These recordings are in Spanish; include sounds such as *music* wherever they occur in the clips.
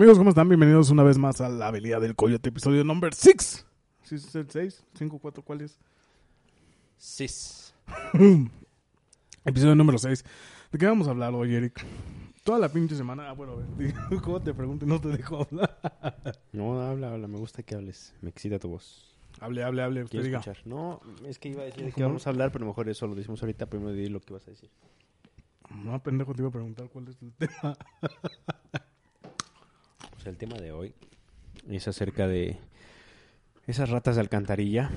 Amigos, ¿cómo están? Bienvenidos una vez más a La Habilidad del Coyote, episodio number 6. ¿Sí es el 6? ¿5, 4, cuál es? Cis. *clears throat* Episodio número 6. ¿De qué vamos a hablar hoy, Eric? Toda la pinche semana. Ah, bueno, a ver, *laughs* ¿cómo te pregunto y no te dejo hablar? No, habla, habla. Me gusta que hables. Me excita tu voz. Hable, hable, hable. Usted Quiero diga. escuchar. No, es que iba a decir de qué ¿Cómo? vamos a hablar, pero mejor eso lo decimos ahorita. Primero di lo que vas a decir. No, pendejo, te iba a preguntar cuál es el *laughs* tema. Pues el tema de hoy es acerca de esas ratas de alcantarilla.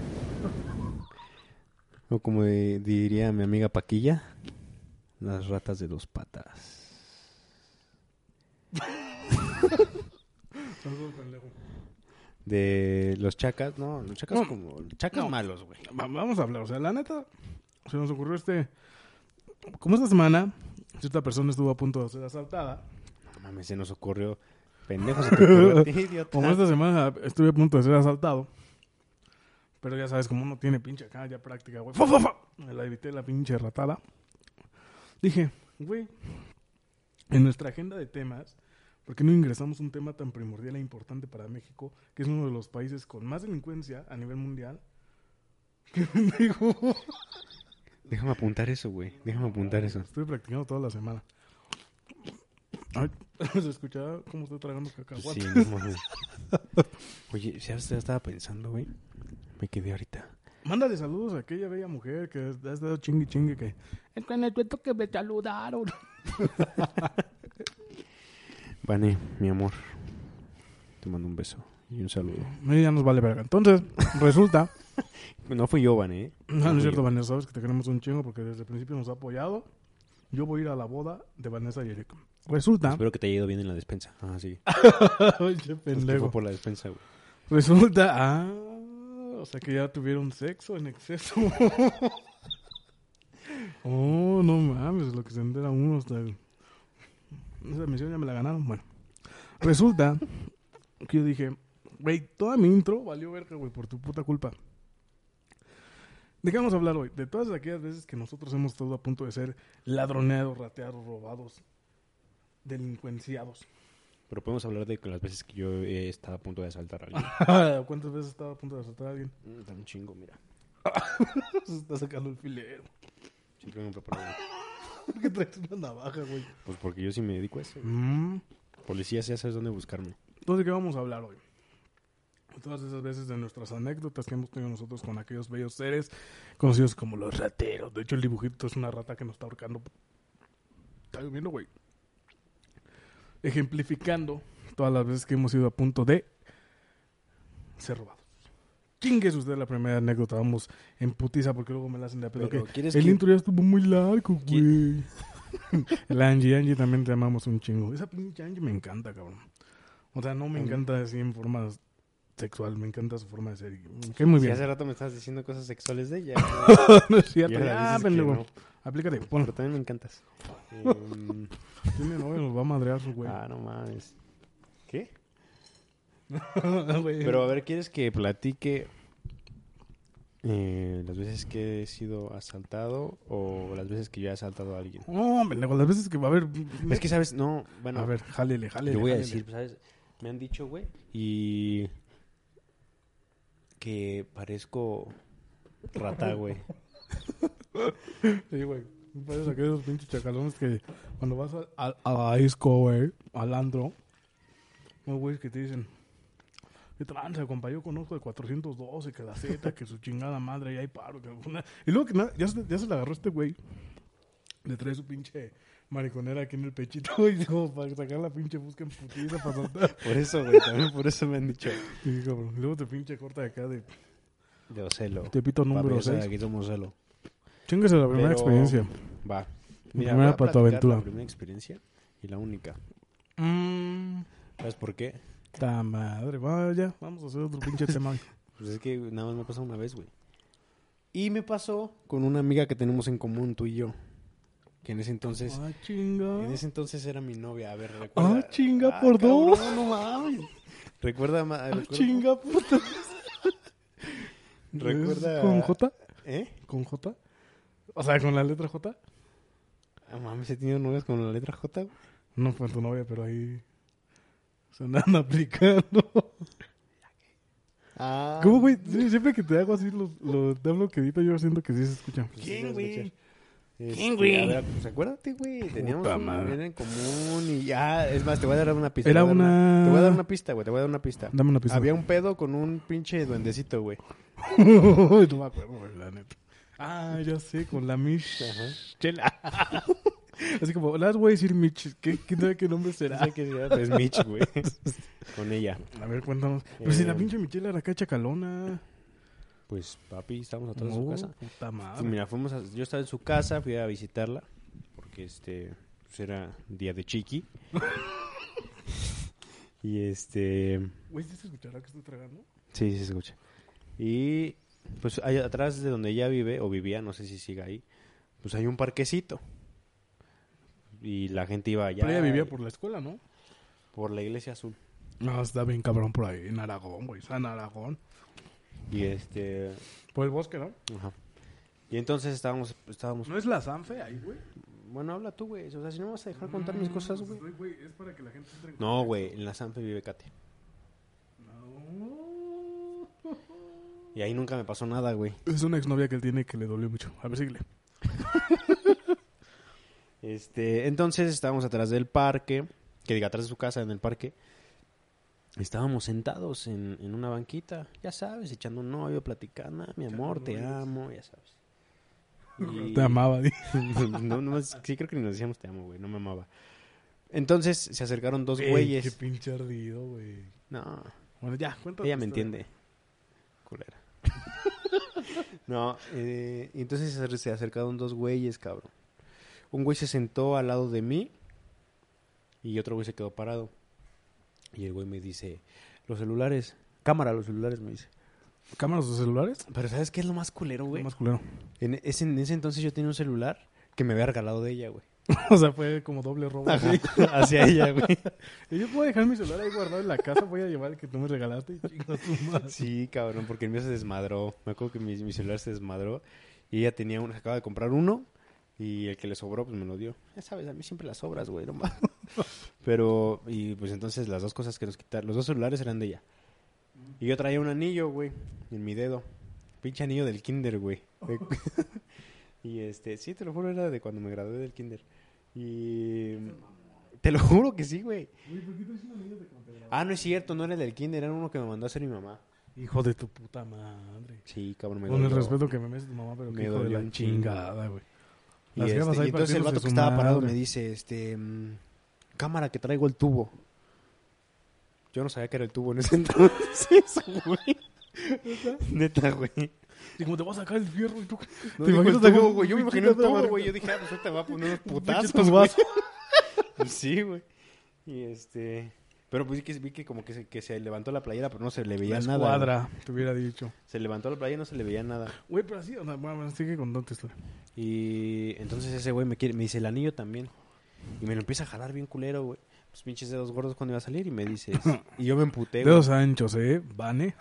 O como de- diría mi amiga Paquilla, las ratas de dos patas. *laughs* De los chacas, no, los chacas No. como chacas No. malos, güey. Va- Vamos a hablar. O sea, la neta, se nos ocurrió este. Como esta semana, cierta persona estuvo a punto de ser asaltada. No mames, se nos ocurrió. Pendejo se te ocurrió a ti, *laughs* idiota. Como esta semana estuve a punto de ser asaltado. Pero ya sabes, como uno tiene pinche acá ya práctica, güey. Me la evité la pinche ratada. Dije, güey, en nuestra agenda de temas, ¿por qué no ingresamos un tema tan primordial e importante para México, que es uno de los países con más delincuencia a nivel mundial? *laughs* ¿Qué pendejo? Déjame apuntar eso, güey. Déjame apuntar eso. Estoy practicando toda la semana. Ay, *laughs* se escuchaba cómo estoy tragando cacahuate. Sí, no *laughs* mames. Oye. Ya estaba pensando, güey. Me quedé ahorita. Mándale saludos a aquella bella mujer que ha estado chingue chingue que... Es en el tuito que me saludaron. *laughs* Vane, mi amor. Te mando un beso y un saludo. No, ya nos vale verga. Entonces, resulta... No fui yo, Vane, ¿eh? No, no es cierto, yo. Vanessa, sabes que te queremos un chingo porque desde el principio nos ha apoyado. Yo voy a ir a la boda de Vanessa y Eric. Resulta... Espero que te haya ido bien en la despensa. Ah, sí. *laughs* Que pendejo. por la despensa, güey. Resulta... Ah... O sea que ya tuvieron sexo en exceso. *laughs* oh, no mames, lo que se entera uno hasta... Esa misión ya me la ganaron. Bueno. Resulta que yo dije, güey, toda mi intro valió verga, güey, por tu puta culpa. ¿De qué vamos a hablar hoy? De todas aquellas veces que nosotros hemos estado a punto de ser ladroneados, rateados, robados, delincuenciados. Pero podemos hablar de las veces que yo he estado a punto de asaltar a alguien. *laughs* ¿Cuántas veces estaba a punto de asaltar a alguien? Mm, Está un chingo, mira. *laughs* Se está sacando el filero. Siempre me preparo. *laughs* ¿Por qué traes una navaja, güey? Pues porque yo sí me dedico a eso. Mm. Policías ya sabes dónde buscarme. Entonces, ¿de qué vamos a hablar hoy? Todas esas veces de nuestras anécdotas que hemos tenido nosotros con aquellos bellos seres conocidos como los rateros. De hecho, el dibujito es una rata que nos está ahorcando. Está lloviendo, güey. Ejemplificando todas las veces que hemos ido a punto de ser robados. Chingues usted la primera anécdota. Vamos en putiza porque luego me la hacen de pedo. Pero que ¿quieres El que- intro ya estuvo muy largo, güey. el Angie, Angie también te amamos un chingo. Esa pinche Angie me encanta, cabrón. O sea, no me encanta así en forma sexual, me encanta su forma de ser. Que muy Si bien. hace rato me estabas diciendo cosas sexuales de ella. *laughs* no es cierto, ya, pendejo. no. Aplícate, ponlo. Pero también me encantas. Em, Tiene novio, nos va a madrear su güey. ah, no mames. ¿Qué? *laughs* Pero a ver, ¿quieres que platique eh, las veces que he sido asaltado o las veces que yo he asaltado a alguien? No, pendejo, las veces que va a haber. Es que, ¿sabes? No, bueno, A ver, jálele, jálele. te voy a decir, ¿sabes? Me han dicho, güey, y que parezco rata, güey. *laughs* Sí, güey. Pareces aquellos pinches chacalones que cuando vas a, la disco, güey, al andro, unos güeyes que te dicen, ¿qué tranza, compa? Yo conozco de 412, que la Z, que su chingada madre, ya hay paro, que alguna... Y luego que nada, ya se, ya se le agarró este güey, le trae su pinche mariconera aquí en el pechito, *laughs* güey, como para sacar la pinche busca en putiza para saltar. Por eso, güey, también por eso me han dicho. Y cabrón, y luego te pinche corta de acá de De Ocelo. Tepito número Papi, ya sabes, 6. Aquí somos Ocelo. Chéngase la primera Pero- experiencia. Va. primera voy a para tu aventura. La primera experiencia y la única. Mmm... ¿Sabes por qué? Ta madre, vaya, vamos a hacer otro pinche tema. *laughs* Pues es que nada más me pasó una vez, güey. Y me pasó con una amiga que tenemos en común, tú y yo. Que en ese entonces... ah, chinga. En ese entonces era mi novia. A ver, recuerda... Ah, chinga Ah, por cabrón, dos. No mames. Recuerda... ma- Ah, recuerda- chinga, puta. *laughs* Recuerda... ¿Es ¿Con J? ¿Eh? ¿Con J? O sea, con la letra J. Ah, mames, he tenido novias con la letra J. güey. No fue tu novia, pero ahí. Se andan *laughs* aplicando. Ah. ¿Cómo, güey? Siempre que te hago así, los, los, te hablo que edito, yo siento que sí se escucha. A escuchar. Este, ¿Quién, güey? a ver, pues acuérdate, güey. Teníamos Puta un, madre. era en común y ya. Es más, te voy a dar una pista. Era te voy a dar una- Te voy a dar una pista, güey. Te voy a dar una pista. Dame una pista. Había un pedo con un pinche duendecito, güey. *laughs* no me acuerdo, güey, la neta. Ah, ya sé, con la Mish. Ajá. Chela. *laughs* Así como, las voy a decir Mitch. ¿Qué, ¿Quién sabe qué nombre No será? sé qué sea, pero es Mitch, güey. *laughs* con ella. A ver, cuéntanos. Pero si la Eh, pinche Michelle era acá chacalona. Pues, papi, estábamos atrás de su No, casa. puta Pues, madre. mira, fuimos a- yo estaba en su casa, fui a visitarla. Porque este. Pues era día de chiqui. *laughs* y este. Güey, ¿sí se escuchará que estoy tragando? Sí, sí se escucha. Y pues ahí atrás de donde ella vive, o vivía, no sé si sigue ahí, pues hay un parquecito. Y la gente iba allá. Pero ella vivía por la escuela, ¿no? por la iglesia azul. No, está bien cabrón por ahí, en Aragón, güey. En Aragón. Y este. Por el bosque, ¿no? Ajá. Y entonces estábamos. estábamos ¿No es la Sanfe ahí, güey? Bueno, habla tú, güey. O sea, si no me vas a dejar contar mis cosas, güey. Güey, güey, es para que la gente entre en No, güey. En la Sanfe vive Katy. Y ahí nunca me pasó nada, güey. Es una exnovia que él tiene que le dolió mucho. A ver, síguele. Este, entonces estábamos atrás del parque, que diga atrás de su casa en el parque. Estábamos sentados en, en una banquita, ya sabes, echando un novio, platicando, "Ah, mi amor, te amo, ya sabes. *laughs* Y- Te amaba, *laughs* no, no, sí creo que ni nos decíamos te amo, güey, no me amaba. Entonces se acercaron dos Ey, Qué güeyes. pinche ardido, güey. No, Bueno, ya, cuéntame. ella me entiende. *laughs* No, eh, y entonces se acer- se acercaron dos güeyes, cabrón. Un güey se sentó al lado de mí y otro güey se quedó parado. Y el güey me dice, los celulares, cámara, los celulares, me dice. ¿Cámaras de celulares? Pero ¿sabes qué es lo más culero, Lo güey? más culero. En ese, en ese entonces yo tenía un celular que me había regalado de ella, güey. *laughs* o sea, fue como doble robo. así. *laughs* Hacia ella, güey. Y yo puedo dejar mi celular ahí guardado en la casa, voy a llevar el que tú me regalaste y chingas tu madre. Sí, cabrón, porque el mío se desmadró. Me acuerdo que mi, mi celular se desmadró y ella tenía uno, acaba de comprar uno y el que le sobró pues me lo dio. Ya sabes, a mí siempre las sobras, güey, no mames. *laughs* Pero, y pues entonces las dos cosas que nos quitaron, los dos celulares eran de ella. Y yo traía un anillo, güey, en mi dedo. Pinche anillo del kinder, güey. Y este, sí, te lo juro, era de cuando me gradué del kinder. Y... Te lo juro que sí, güey. Ah, no es cierto, no era el del kinder, era uno que me mandó a hacer mi mamá. Hijo de tu puta madre. Sí, cabrón, me Con el respeto que me metes tu mamá, pero Me hijo de dolió la un chingo. chingada, güey. Y, este, y entonces el vato que estaba parado me dice, este, mm, cámara que traigo el tubo. Yo no sabía que era el tubo en ese *laughs* entonces, güey. Neta, güey. Y como te vas a sacar el fierro y tú... No ¿Te imaginas el tubo, güey. Yo me imaginé el tubo, güey. Yo dije, ah, pues ahorita me va a poner unos *laughs* putazos, güey. *laughs* *laughs* Sí, güey. Y este... Pero pues vi que, como que se, que se levantó la playera, pero no se le veía La nada. escuadra, te hubiera dicho. Se levantó la playera y no se le veía nada. Güey, pero así, o sea, bueno, sigue contando historia. Y entonces ese güey me quiere, me dice el anillo también. Y me lo empieza a jalar bien culero, güey. Pues pinches dedos gordos cuando iba a salir y me dices. y yo me emputé, güey. Dedos anchos, ¿eh? Vane.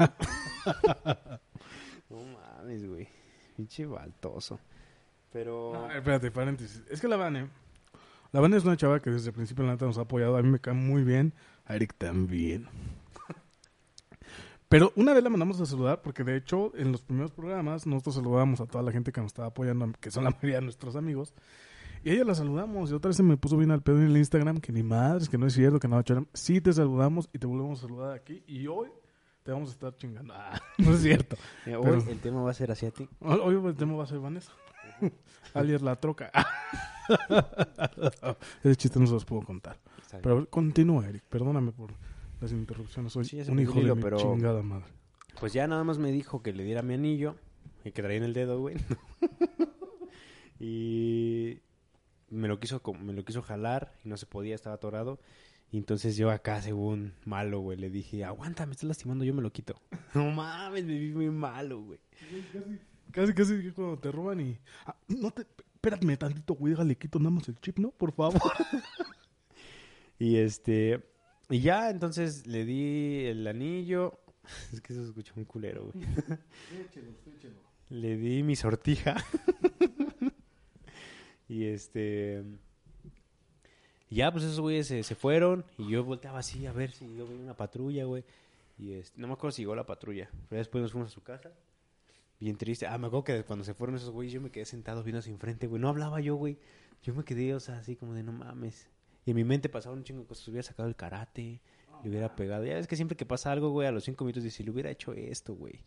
Mames, güey. Pinche baltoso. Pero. Espérate, paréntesis. Es que la Vane, la Vane es una chava que desde el principio la neta nos ha apoyado. A mí me cae muy bien. A Eric también. Pero una vez la mandamos a saludar porque de hecho en los primeros programas nosotros saludamos a toda la gente que nos estaba apoyando, que son la mayoría de nuestros amigos. Y ella la saludamos y otra vez se me puso bien al pedo en el Instagram que ni madres, que no es cierto, que no, charam. Sí te saludamos y te volvemos a saludar aquí y hoy te vamos a estar chingando. *laughs* Ah, no es cierto. eh, hoy pero- el tema va a ser asiático. Hoy hoy el tema va a ser Vanessa. Alias la troca. *laughs* Ese chiste no se los puedo contar. Pero continúa, Eric. Perdóname por las interrupciones. Soy Sí, un hijo de mi pero- chingada madre. Pues ya nada más me dijo que le diera mi anillo. Y que traía en el dedo, güey. *laughs* y. Me lo, quiso, me lo quiso jalar y no se podía, estaba atorado. Y entonces yo acá, según malo, güey, le dije, aguanta, me estás lastimando, yo me lo quito. *laughs* No mames, me vi muy malo, güey. Casi, casi que cuando te roban y... Ah, no te... Espérame tantito, güey. Déjale, quito nada más el chip, ¿no? Por favor. *laughs* Y este. Y ya, entonces le di el anillo. *laughs* Es que eso se escucha muy culero, güey. Le di mi sortija. y este. Y ya, pues esos güeyes se, se fueron y yo volteaba así a ver si yo veía una patrulla, güey. Y este, no me acuerdo si llegó la patrulla. Pero después nos fuimos a su casa. Bien triste. Ah, me acuerdo que cuando se fueron esos güeyes yo me quedé sentado viendo hacia enfrente, güey. No hablaba yo, güey. Yo me quedé, o sea, así como de no mames. Y en mi mente pasaban un chingo de cosas. Hubiera sacado el karate, le hubiera pegado. Ya ves que siempre que pasa algo, güey, a los cinco minutos dice, le hubiera hecho esto, güey.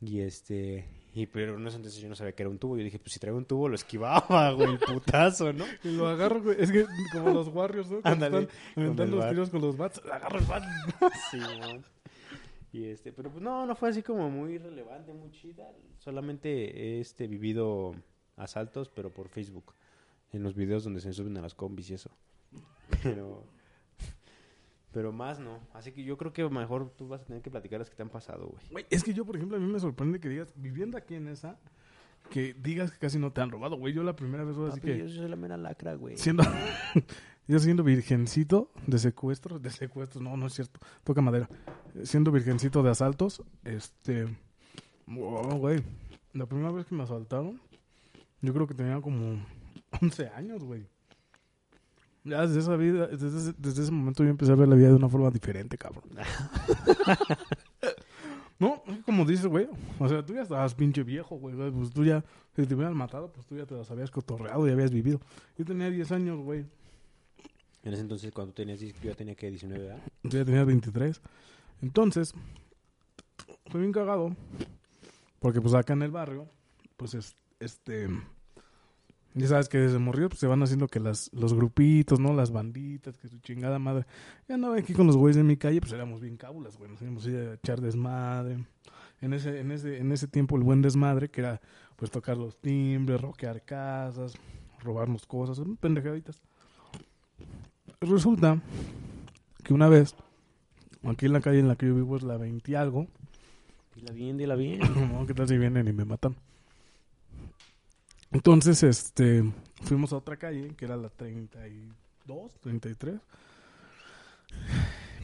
Y este... Y pero no entonces yo no sabía que era un tubo. Yo dije, pues si traigo un tubo lo esquivaba, *laughs* güey, el putazo, ¿no? Y lo agarro, güey. Es que como los Warriors, ¿no? Ándale, aventando los tiros con los bats, agarro el bat. *laughs* Sí, ¿no? Y este, pero pues no, no fue así como muy relevante, muy chida. Solamente he este, vivido asaltos, pero por Facebook. En los videos donde se suben a las combis y eso. *laughs* Pero, pero más no. Así que yo creo que mejor tú vas a tener que platicar las que te han pasado, güey. Güey, es que yo, por ejemplo, a mí me sorprende que digas, viviendo aquí en esa, que digas que casi no te han robado, güey. Yo la primera vez, voy así Papi, que... yo soy la mera lacra, güey. Siendo, *laughs* yo siendo virgencito de secuestros, de secuestros, no, no es cierto, toca madera. Siendo virgencito de asaltos, este, wow, güey, la primera vez que me asaltaron, yo creo que tenía como 11 años, güey. Ya desde esa vida, desde ese, desde ese momento yo empecé a ver la vida de una forma diferente, cabrón. *laughs* no, es como dices, güey, o sea, tú ya estabas pinche viejo, güey, pues tú ya, si te hubieran matado, pues tú ya te las habías cotorreado y habías vivido. Yo tenía 10 años, güey. En ese entonces, cuando tenías, 10, yo ya tenía que 19, ¿verdad? Yo ya tenía 23. Entonces, fue bien cagado. Porque pues acá en el barrio, pues es, este... Ya sabes que desde morrido pues se van haciendo que las, los grupitos, ¿no? Las banditas, que su chingada madre. Ya andaba aquí con los güeyes de mi calle, pues éramos bien cábulas, güey. Nos íbamos a ir a echar desmadre. En ese, en ese, en ese tiempo el buen desmadre, que era pues tocar los timbres, roquear casas, robarnos cosas, pendejaditas. Resulta que una vez Aquí en la calle en la que yo vivo es la 20 y algo. Dila bien, dila bien. *coughs* No, ¿Qué tal si vienen y me matan? Entonces, este, fuimos a otra calle, que era la 32, 33.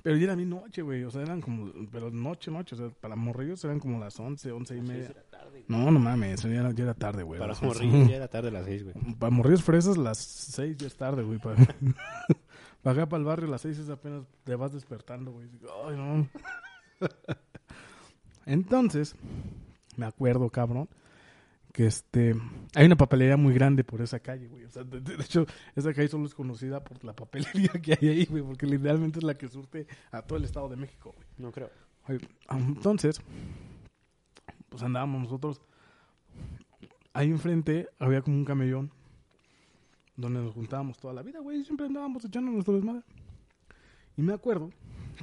Pero ya era mi noche, güey. O sea, eran como, pero noche, noche. O sea, para morrillos eran como las 11, 11 y media. No, no mames, ya era, ya era tarde, güey. Para morrillos ya era tarde las 6, güey. Para morrillos fresas, las 6 ya es tarde, güey. Para, para acá, para el barrio, las 6 es apenas te vas despertando, güey. Ay, no. *laughs* Entonces, me acuerdo, cabrón, que este... Hay una papelería muy grande por esa calle, güey. O sea, de, de hecho, esa calle solo es conocida por la papelería *laughs* que hay ahí, güey. Porque literalmente es la que surte a todo el Estado de México, güey. No creo. Entonces, pues andábamos nosotros. Ahí enfrente había como un camellón donde nos juntábamos toda la vida, güey. Siempre andábamos echando nuestro desmadre. Y me acuerdo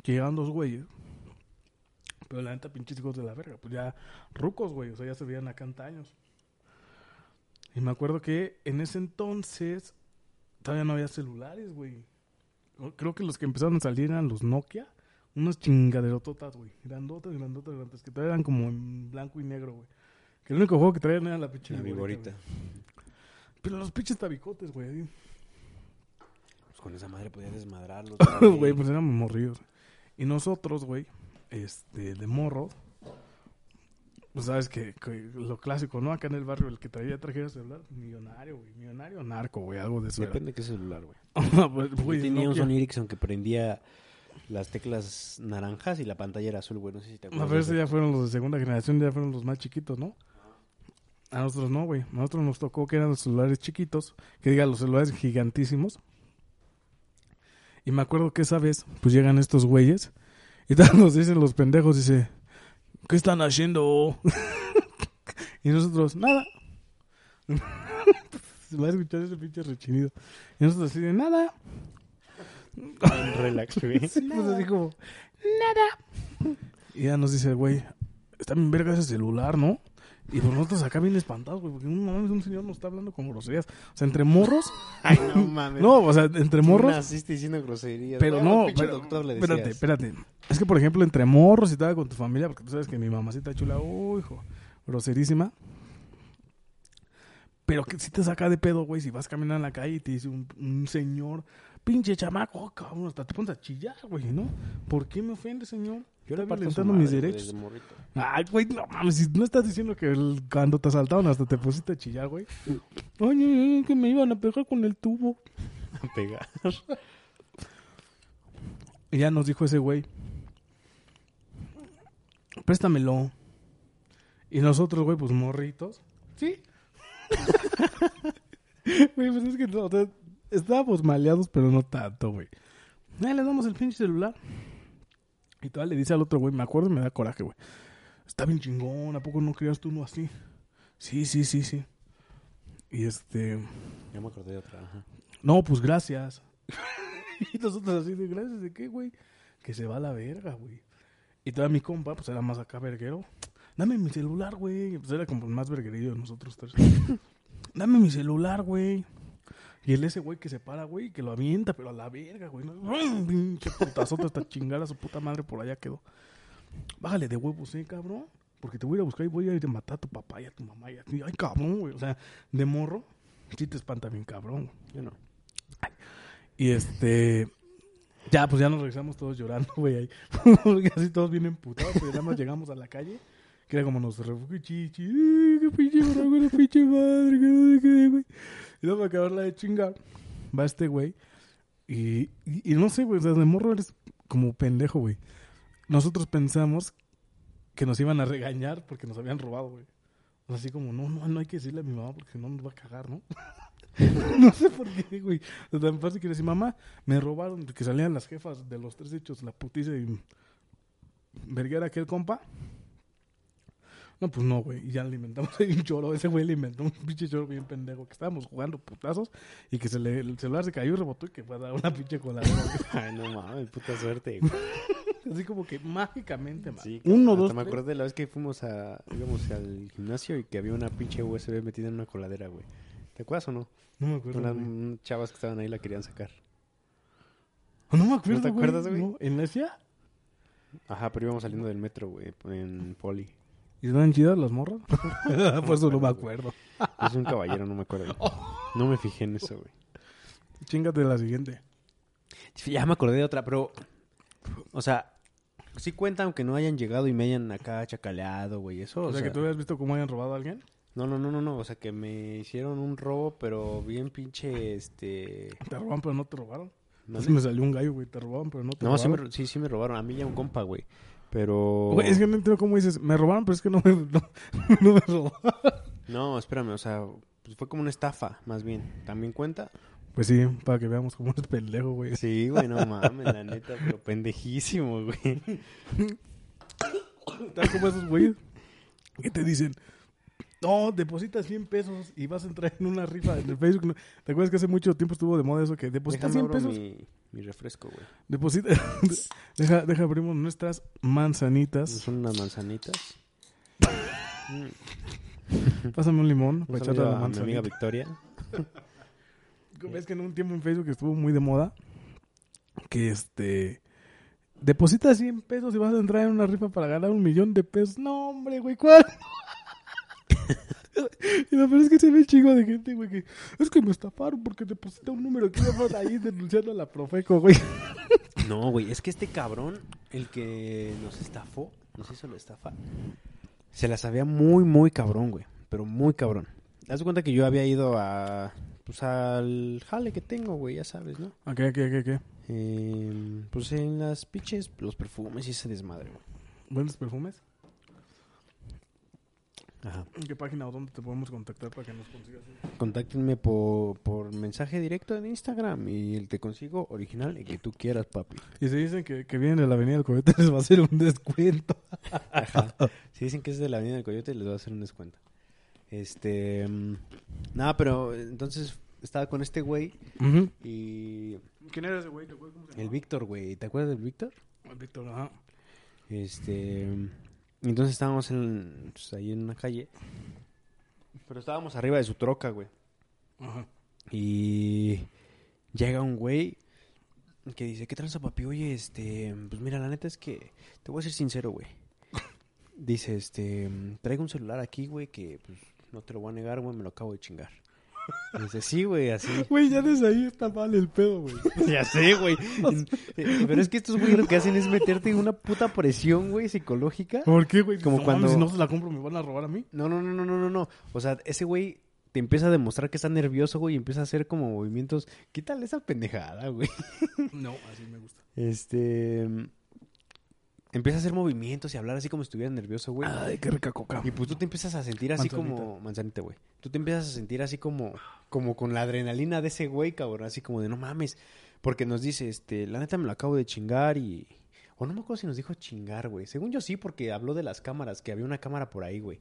que llegaban dos güeyes. Pero la neta, pinches hijos de la verga. Pues ya rucos, güey. O sea, ya se veían acá antaños. Y me acuerdo que en ese entonces todavía no había celulares, güey. Creo que los que empezaron a salir eran los Nokia. Unas chingaderototas, güey. Grandotas, grandotas, grandotas. Que todavía eran como en blanco y negro, güey. Que el único juego que traían era la pinche La güey. Pero los pinches tabicotes, güey. Pues con esa madre podías desmadrarlos. *coughs* Güey, pues éramos morridos. Y nosotros, güey, este, de morros, pues sabes que, que lo clásico, ¿no? Acá en el barrio, el que traía trajera celular, millonario, güey. Millonario narco, güey, algo de eso. Depende de qué celular, güey. *laughs* Pues, Yo tenía un. Sony Ericsson que prendía las teclas naranjas y la pantalla era azul, güey. No sé si te A acuerdas. ver, esos eso. ya fueron los de segunda generación, ya fueron los más chiquitos, ¿no? A nosotros no, güey. A nosotros nos tocó que eran los celulares chiquitos, que diga, los celulares gigantísimos. Y me acuerdo que esa vez, pues llegan estos güeyes y tal, *laughs* nos dicen los pendejos, dice, ¿qué están haciendo? *laughs* y nosotros, nada. Se *laughs* va a escuchar ese pinche rechinido. Y nosotros así de, nada. Relax, güey. *laughs* Sí, pues así como, nada. Y ya nos dice el güey, está bien verga ese celular, ¿no? Y pues nosotros acá bien espantados, güey, porque un, mames, un señor nos está hablando con groserías. O sea, entre morros. *laughs* Ay, no *laughs* mames. no, o sea, entre morros. Naciste diciendo groserías. Pero no, pinche pero- doctor le espérate, decías. espérate. Es que, por ejemplo, entre morros y tal con tu familia, porque tú sabes que mi mamacita chula, uy, hijo, groserísima. Pero que si te saca de pedo, güey, si vas caminando en la calle y te dice un, un señor, pinche chamaco, oh, cabrón, hasta te pones a chillar, güey, ¿no? ¿Por qué me ofende, señor? Yo le violentando mis derechos. Ay, güey, no mames, si no estás diciendo que el- cuando te asaltaron hasta te pusiste a chillar, güey. *laughs* Oye, que me iban a pegar con el tubo. a pegar. Y ya nos dijo ese güey, préstamelo. Y nosotros, güey, pues morritos. Sí. *laughs* Güey, pues es que no, o sea, estábamos maleados, pero no tanto, güey. Eh, le damos el pinche celular. Y todavía le dice al otro güey, me acuerdo y me da coraje, güey. Está bien chingón, ¿a poco no querías tú uno así? Sí, sí, sí, sí. Y este... Ya me acordé de otra. Ajá. No, pues gracias. *laughs* y nosotros así de gracias de qué, güey. Que se va a la verga, güey. Y todavía mi compa, pues era más acá verguero. Dame mi celular, güey. Pues era como más verguerillo de nosotros tres. *laughs* Dame mi celular, güey. Y el ese güey que se para, güey, que lo avienta, pero a la verga, güey. Pinche putazote hasta chingar a su puta madre por allá quedó. Bájale de huevos, eh, cabrón. Porque te voy a ir a buscar y voy a ir a matar a tu papá y a tu mamá y a ti. Ay, cabrón, güey. O sea, de morro, sí te espanta bien, cabrón. Yo no. Y este. Ya, pues ya nos regresamos todos llorando, güey. Ahí. *laughs* Porque así todos bien emputados, pero ya nos llegamos a la calle. Que era como nuestro refugio chichi. ¡Ay, qué pinche bronco, qué pinche madre! Qué, güey. Y luego para acabarla de chingar, va este güey. Y, y, no sé, güey. O sea, de morro eres como pendejo, güey. Nosotros pensamos que nos iban a regañar porque nos habían robado, güey. Así como, no, no, no hay que decirle a mi mamá porque no nos va a cagar, ¿no? *laughs* no sé por qué, güey. O sea, tan fácil que decir, mamá, me robaron, que salían las jefas de los tres hechos, la putiza y verguera aquel compa. No, pues no, güey. Y ya le inventamos ahí un choro. Ese güey le inventó un pinche choro bien pendejo. Que estábamos jugando putazos y que se le, el celular se cayó y rebotó y que fue a dar una pinche coladera. *laughs* Ay, no mames, puta suerte. güey. *laughs* Así como que mágicamente, man. Sí, Uno, hasta dos, me acordé de la vez que fuimos a íbamos al gimnasio y que había una pinche USB metida en una coladera, güey. ¿Te acuerdas o no? No me acuerdo. Unas güey. chavas que estaban ahí la querían sacar. No me acuerdo. ¿No te acuerdas, güey? No, ¿En la CIA? Ajá, pero íbamos saliendo del metro, güey, en poli. ¿Y estaban chidas las morras? *laughs* Por eso no me acuerdo. Es un caballero, no me acuerdo. No me fijé en eso, güey. Chingate la siguiente. Ya me acordé de otra, pero. O sea, sí cuenta aunque no hayan llegado y me hayan acá chacaleado, güey. Eso. O sea, que tú habías visto cómo hayan robado a alguien. No, no, no, no, no. O sea, que me hicieron un robo, pero bien pinche, este. Te robaban, pero no te robaron. ¿mande? Así me salió un gallo, güey. Te robaban, pero no te No, sí me, robaron. ro- sí, sí me robaron. A mí ya un compa, güey. Pero. Güey, es que no entiendo cómo dices. Me robaron, pero es que no me, *laughs* no, no me robaron. No, espérame, o sea, pues fue como una estafa, más bien. ¿También cuenta? Pues sí, para que veamos cómo eres pendejo, güey. Sí, güey, no mames, la neta, pero pendejísimo, güey. Tal como esos güeyes que te dicen, no, depositas 100 pesos y vas a entrar en una rifa en el Facebook. ¿Te acuerdas que hace mucho tiempo estuvo de moda eso? Que depositas Déjame 100 abro pesos. mi, mi refresco, güey. Deposita, *laughs* deja, deja abrimos nuestras manzanitas. Son unas manzanitas. *laughs* Pásame un limón para echarle a la a mi amiga. Victoria. *laughs* Ves que en un tiempo en Facebook estuvo muy de moda que este depositas 100 pesos y vas a entrar en una rifa para ganar un millón de pesos. No, hombre, güey, ¿cuál? Y lo peor es que se ve chingo de gente, güey, que es que me estafaron porque deposité un número que iba ahí denunciando a la Profeco, güey. No, güey, es que este cabrón, el que nos estafó, nos hizo la estafa, se la sabía muy, muy cabrón, güey. Pero muy cabrón. Haz de cuenta que yo había ido a. Pues al jale que tengo, güey, ya sabes, ¿no? ¿A qué, qué, qué, qué? Eh, pues en las pinches, los perfumes y ese desmadre, güey. ¿Buenos perfumes? Ajá. ¿En qué página o dónde te podemos contactar para que nos consigas? Contáctenme por, por mensaje directo en Instagram y te consigo original el que tú quieras, papi. Y si dicen que, que vienen de la Avenida del Coyote, *laughs* les va a hacer un descuento. Ajá. Si dicen que es de la Avenida del Coyote, les voy a hacer un descuento. Este. mm, Nada, pero entonces estaba con este güey y. ¿Quién era ese güey? ¿Te acuerdas cómo se El? Víctor, güey. ¿Te acuerdas del Víctor? El Víctor, ajá. Este. y Entonces estábamos en, pues, ahí en una calle. Pero estábamos arriba de su troca, güey. Ajá. Y llega un güey que dice, ¿qué tranza, papi? Oye, este, pues mira, la neta es que te voy a ser sincero, güey. Dice, este, traigo un celular aquí, güey, que pues no te lo voy a negar, güey, me lo acabo de chingar. Dice, sí, güey, así. Güey, ya desde ahí está mal el pedo, güey. *laughs* ya sé, güey. Eh, Pero es que estos güeyes lo que hacen es meterte en una puta presión, güey, psicológica. ¿Por qué, güey? Como No cuando- si no se la compro, ¿me van a robar a mí? No, no, no, no, no, no, no. O sea, ese güey te empieza a demostrar que está nervioso, güey, y empieza a hacer como movimientos. ¿Qué tal esa pendejada, güey? No, así me gusta. Este. Empieza a hacer movimientos y hablar así como si estuviera nervioso, güey. Ay, qué rica coca. Y pues tú te empiezas a sentir así Manzanita. como. Manzanita, güey. Tú te empiezas a sentir así como. Como con la adrenalina de ese güey, cabrón. Así como de no mames. Porque nos dice, este, la neta me lo acabo de chingar y. O no me acuerdo si nos dijo chingar, güey. Según yo sí, porque habló de las cámaras, que había una cámara por ahí, güey.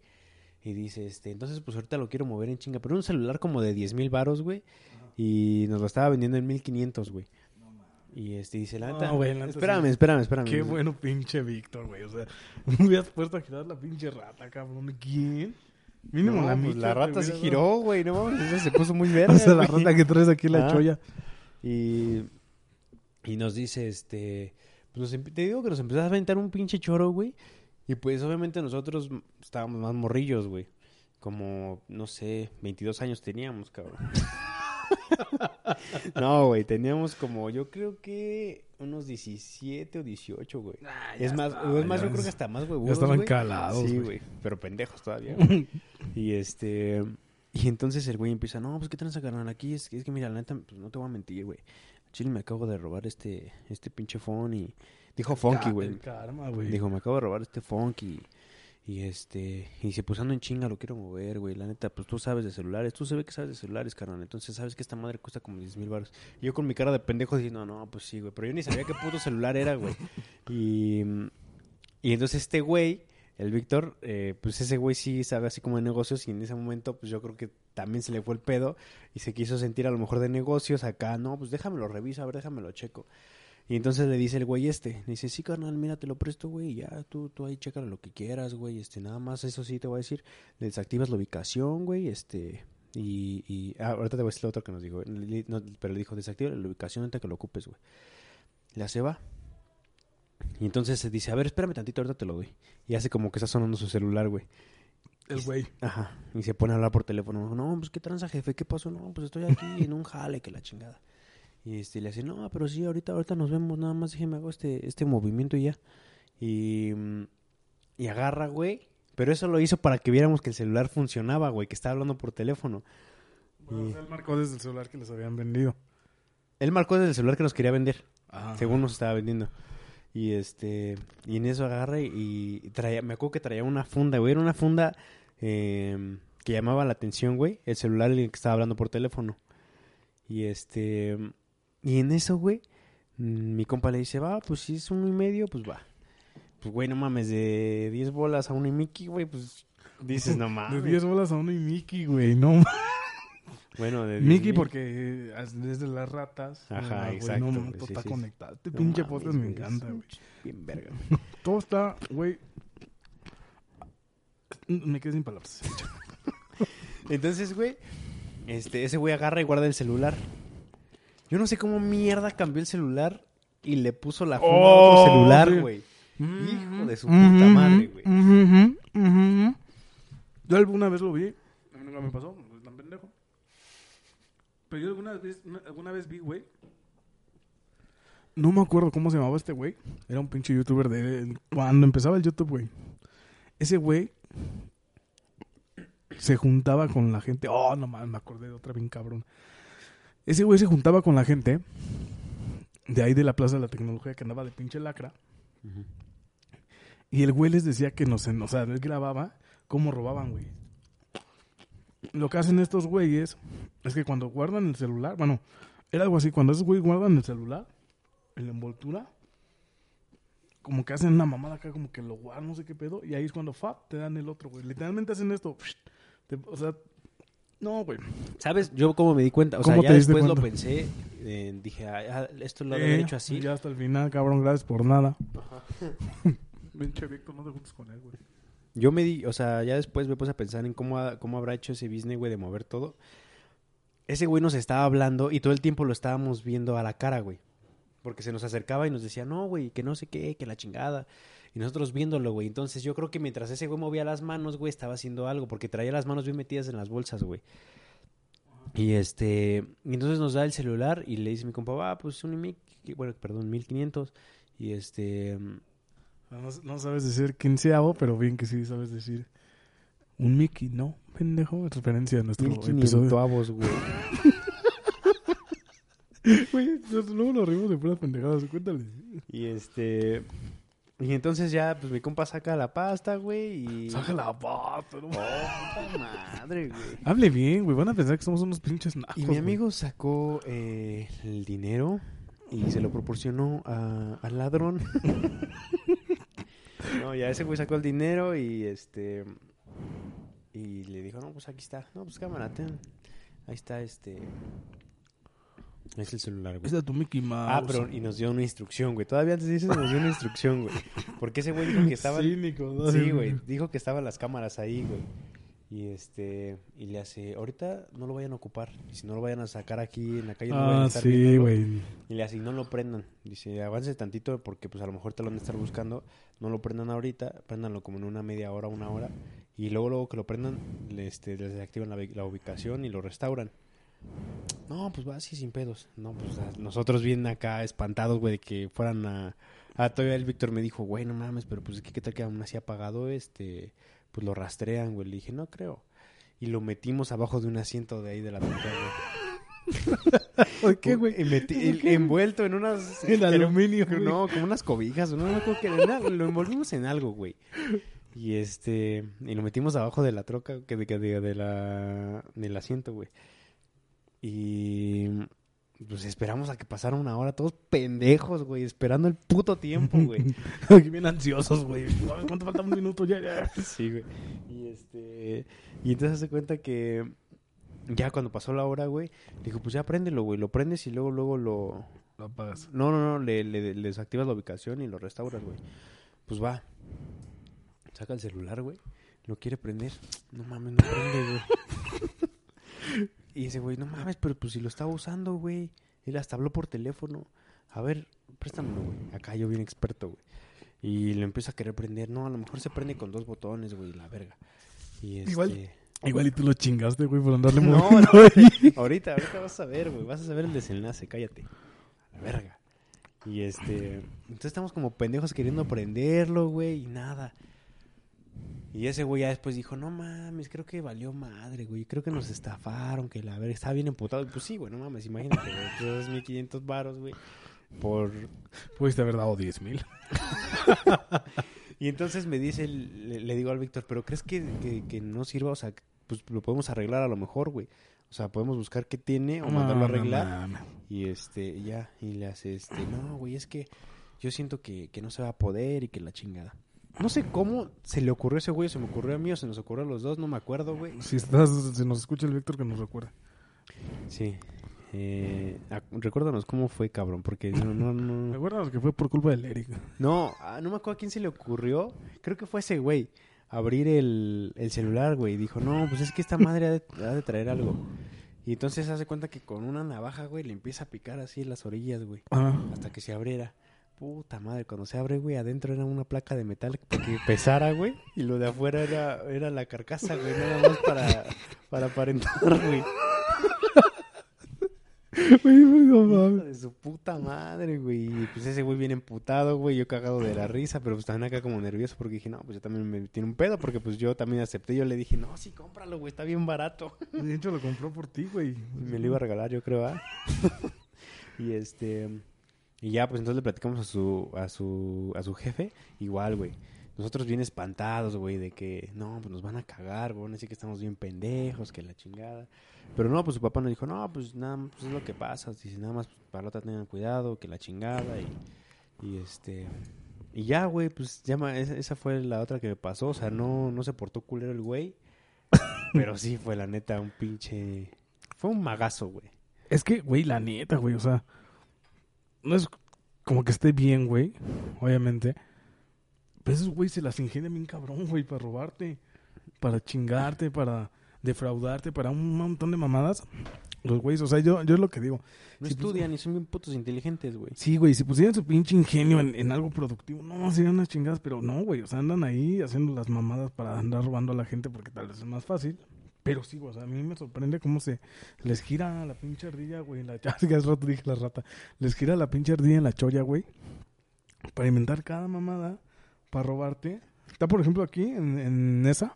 Y dice, este, entonces pues ahorita lo quiero mover en chinga. Pero un celular como de 10 mil varos, güey. Y nos lo estaba vendiendo en 1500, güey. Y este dice, la No, neta. güey, la neta espérame, sí. espérame, espérame. Qué bueno pinche Víctor, güey. O sea, *laughs* me hubieras puesto a girar la pinche rata, cabrón. ¿Quién? Mínimo No, la pues, la rata se giró, güey, no mames, esa se puso muy *laughs* verga. O sea, la güey. rata que traes aquí la Ah. cholla. Y, y nos dice, este, pues te digo que nos empezó a aventar un pinche choro, güey. Y pues obviamente nosotros estábamos más morrillos, güey. Como, no sé, 22 años teníamos, cabrón. *laughs* *laughs* no, güey, teníamos como, yo creo que unos 17 o 18, güey. es más, es más, yo creo que hasta más, güey. Ya estaban güey. calados, Sí, güey. pero pendejos todavía, *laughs* güey. Y este. Y entonces el güey empieza, no, pues qué tranza, carnal. Aquí es, es que mira, la neta, pues no te voy a mentir, güey. Chile me acabo de robar este, este pinche phone y. Dijo funky, güey. Dijo, me acabo de robar este funky. Y este. Y se puso ando en chinga, lo quiero mover, güey. La neta, pues tú sabes de celulares. Tú se ve que sabes de celulares, carnal. Entonces sabes que esta madre cuesta como 10 mil baros. Y yo con mi cara de pendejo diciendo, no, pues sí, güey. Pero yo ni sabía qué puto celular era, güey. *laughs* Y. Y entonces este güey, el Víctor, eh, pues ese güey sí sabe así como de negocios y en ese momento pues yo creo que también se le fue el pedo y se quiso sentir a lo mejor de negocios acá, no, pues déjamelo reviso, a ver, déjamelo checo. Y entonces le dice el güey este, le dice, sí, carnal, mira, te lo presto, güey, ya, tú, tú ahí chécalo lo que quieras, güey, este, nada más eso sí te voy a decir, le desactivas la ubicación, güey, este, y, y ah, ahorita te voy a decir lo otro que nos dijo, no, pero le dijo, desactiva la ubicación antes que lo ocupes, güey. La se va. Y entonces se dice, a ver, espérame tantito, ahorita te lo doy. Y hace como que está sonando su celular, güey. El güey. Ajá. Y se pone a hablar por teléfono. No, pues qué tranza, jefe, ¿qué pasó? No, pues estoy aquí en un jale, que la chingada. Y este le hace, no, pero sí, ahorita, ahorita nos vemos, nada más déjeme hago este, este movimiento y ya. Y, y agarra, güey. Pero eso lo hizo para que viéramos que el celular funcionaba, güey, que estaba hablando por teléfono. Bueno, Y- o sea, él marcó desde el celular que les habían vendido. Él marcó desde el celular que nos quería vender. Ajá. según nos estaba vendiendo. Y este, y en eso agarra y, y traía, me acuerdo que traía una funda, güey, era una funda eh, que llamaba la atención, güey, el celular en el que estaba hablando por teléfono. Y este, y en eso, güey, mm, mi compa le dice, va, pues si es uno y medio, pues va. Pues, güey, no mames, de 10 bolas a uno y Mickey, güey, pues dices, no *laughs* De mames. 10 bolas a uno y Mickey, güey. No Bueno, de 10 Mickey porque desde las ratas. Ajá, ah, güey, exacto, No, güey, todo sí, está sí. conectado. Este No pinche mames, podcast me güey, encanta, güey. Bien verga. *laughs* Todo está, güey. Me quedé sin palabras. *laughs* Entonces, güey, este, ese güey agarra y guarda el celular. Yo no sé cómo mierda cambió el celular y le puso la funda a Oh, otro celular, sí. güey. Hijo de su puta madre, güey. Yo alguna vez lo vi. A mí nunca me pasó. No soy tan pendejo. Pero yo alguna vez, una- alguna vez vi, güey. No me acuerdo cómo se llamaba este güey. Era un pinche youtuber de... Cuando empezaba el YouTube, güey. Ese güey... Se juntaba con la gente... Oh, no mames, me acordé de otra bien cabrón. Ese güey se juntaba con la gente... De ahí de la Plaza de la Tecnología que andaba de pinche lacra. Y el güey les decía que no sé, o sea, él grababa cómo robaban, güey. Lo que hacen estos güeyes es que cuando guardan el celular, bueno, era algo así, cuando esos güeyes guardan el celular, en la envoltura, como que hacen una mamada acá, como que lo guardan, no sé qué pedo, y ahí es cuando, fa, te dan el otro, güey. Literalmente hacen esto, te- o sea, no, güey. ¿Sabes? Yo como me di cuenta, o sea, ¿Cómo ya después lo pensé, eh, dije, ah, ah, esto lo había Eh, hecho así. Ya hasta el final, cabrón, gracias por nada. *laughs* Pinche Víctor, no te juntes con él, güey. Yo me di, o sea, ya después me puse a pensar en cómo, ha- cómo habrá hecho ese business, güey, de mover todo. Ese güey nos estaba hablando y todo el tiempo lo estábamos viendo a la cara, güey. Porque se nos acercaba y nos decía, no, güey, que no sé qué, que la chingada. Y nosotros viéndolo, güey. Entonces yo creo que mientras ese güey movía las manos, güey, estaba haciendo algo. Porque traía las manos bien metidas en las bolsas, güey. Y este, y entonces nos da el celular y le dice mi compa, va, pues un mic, bueno, perdón, 1500. Y este, No, no sabes decir quinceavo, pero bien que sí sabes decir Un Mickey, no, pendejo, referencia a nuestro 1500 episodio. güey. *laughs* Güey, luego nos reímos de puras pendejadas, cuéntale. Y este. Y entonces ya, pues mi compa saca la pasta, güey. Y. Saca la pata, no Oh, madre, güey. Hable bien, güey, van a pensar que somos unos pinches nacos. Y mi güey. amigo sacó eh, el dinero y se lo proporcionó a- al ladrón. *laughs* no, ya ese güey sacó el dinero y este. Y le dijo, no, pues aquí está. No, pues cámara, ten. Ahí está este. Es el celular, güey. Es tu Mickey Mouse. Ah, pero y nos dio una instrucción, güey. Todavía antes de eso nos dio una instrucción, güey. Porque ese güey dijo que estaban. Cínico, ¿no? Sí, güey. Dijo que estaban las cámaras ahí, güey. Y este. Y le hace. Ahorita no lo vayan a ocupar. Si no lo vayan a sacar aquí en la calle, no vayan a Ah, estar sí, güey. Y le hace. No lo prendan. Dice, avance tantito porque, pues a lo mejor te lo van a estar buscando. No lo prendan ahorita. Préndanlo como en una media hora, una hora. Y luego, luego que lo prendan, le, este, les desactivan la ubicación y lo restauran. No, pues va así sin pedos. No, pues a- nosotros bien acá espantados, güey, de que fueran a... Ah, todavía el Víctor me dijo, güey, no mames, pero pues ¿qué, qué tal que aún así apagado, este... Pues lo rastrean, güey. Le dije, no creo. Y lo metimos abajo de un asiento de ahí de la troca, güey. *laughs* ¿Por qué, güey? Envuelto en unas... *laughs* En aluminio, güey. No, como unas cobijas, no me acuerdo que era, lo envolvimos en algo, güey. Y este, y lo metimos abajo de la troca, que de, que de, de la, del asiento, güey. Y pues esperamos a que pasara una hora, todos pendejos, güey, esperando el puto tiempo, *laughs* güey. Bien ansiosos, güey. ¿Cuánto falta un minuto? Ya, ya. *laughs* Sí, güey. Y este, y entonces se cuenta que ya cuando pasó la hora, güey, dijo, pues ya préndelo, güey, lo prendes y luego, luego lo, Lo apagas. No, no, no, le, le, le desactivas la ubicación y lo restauras, güey. Pues va. Saca el celular, güey. Lo quiere prender. No mames, no prende, güey. *laughs* y ese güey, no mames, pero pues si lo estaba usando, güey. Él hasta habló por teléfono. A ver, préstamelo, güey. Acá yo bien experto, güey. Y lo empieza a querer prender. No, a lo mejor se prende con dos botones, güey, la verga. Y este... Igual- Igual y tú lo chingaste, güey, por andarle *laughs* No, no, *laughs* ahorita, ahorita vas a ver, güey. Vas a saber el desenlace, cállate. A la verga. Y este. Entonces estamos como pendejos queriendo prenderlo, güey, y nada. Y ese güey ya después dijo, no mames, creo que valió madre, güey. Creo que nos estafaron, que la verga estaba bien emputado. Pues sí, güey, no mames, imagínate, güey. Pues, 2.500 varos, güey. Por Pudiste haber dado 10 mil. *laughs* Y entonces me dice, le, le digo al Víctor, pero ¿crees que, que, que no sirva? O sea, pues lo podemos arreglar a lo mejor, güey. O sea, podemos buscar qué tiene o mandarlo a arreglar. Y este, ya, y le hace este, no, güey, es que yo siento que, que no se va a poder y que la chingada. No sé cómo se le ocurrió a ese güey, se me ocurrió a mí o se nos ocurrió a los dos, no me acuerdo, güey. Si, estás, si nos escucha el Víctor, que nos recuerde. Sí. Eh, recuérdanos cómo fue, cabrón, porque no, no, no. *laughs* Recuerda que fue por culpa del Eric. No, ah, no me acuerdo a quién se le ocurrió. Creo que fue ese güey. Abrir el, el celular, güey. Dijo, no, pues es que esta madre ha de, ha de traer algo. Y entonces hace cuenta que con una navaja, güey, le empieza a picar así las orillas, güey. Ah, Hasta que se abriera. Puta madre, cuando se abre, güey, adentro era una placa de metal para que pesara, güey. Y lo de afuera era, era la carcasa, güey. Nada más para, para aparentar, güey. güey, no mames. de su puta madre, güey. Pues ese güey viene emputado, güey. Yo cagado de la risa, pero pues también acá como nervioso porque dije, no, pues yo también me tiene un pedo porque pues yo también acepté. Yo le dije, no, sí, cómpralo, güey, está bien barato. De hecho, lo compró por ti, güey. Me lo iba a regalar, yo creo, ¿ah? *laughs* y este. Y ya, pues entonces le platicamos a su, a su, a su jefe. Igual, güey. Nosotros bien espantados, güey, de que no, pues nos van a cagar, güey, así que estamos bien pendejos, que la chingada. Pero no, pues su papá nos dijo, no, pues nada, pues es lo que pasa. Dice, nada más pues, para la otra tengan cuidado, que la chingada. Y, y este. Y ya, güey, pues ya, esa fue la otra que me pasó. O sea, no, no se portó culero el güey. *laughs* pero sí fue la neta un pinche. Fue un magazo, güey. Es que, güey, la neta, güey, o sea, no es como que esté bien, güey, obviamente. Pero esos güey se las ingenian bien cabrón, güey, para robarte, para chingarte, para defraudarte, para un montón de mamadas. Los güeyes, o sea, yo, yo es lo que digo. No Sí, pues, estudian y son bien putos inteligentes, güey. Sí, güey, si pusieran su pinche ingenio en, en algo productivo, no, serían unas chingadas, pero no, güey, o sea, andan ahí haciendo las mamadas para andar robando a la gente porque tal vez es más fácil. Pero sí, o sea, a mí me sorprende cómo se les gira la pinche ardilla, güey, la *laughs* ya hace rato dije la rata, les gira la pinche ardilla en la cholla, güey, para inventar cada mamada, para robarte. Está, por ejemplo, aquí, en, en esa,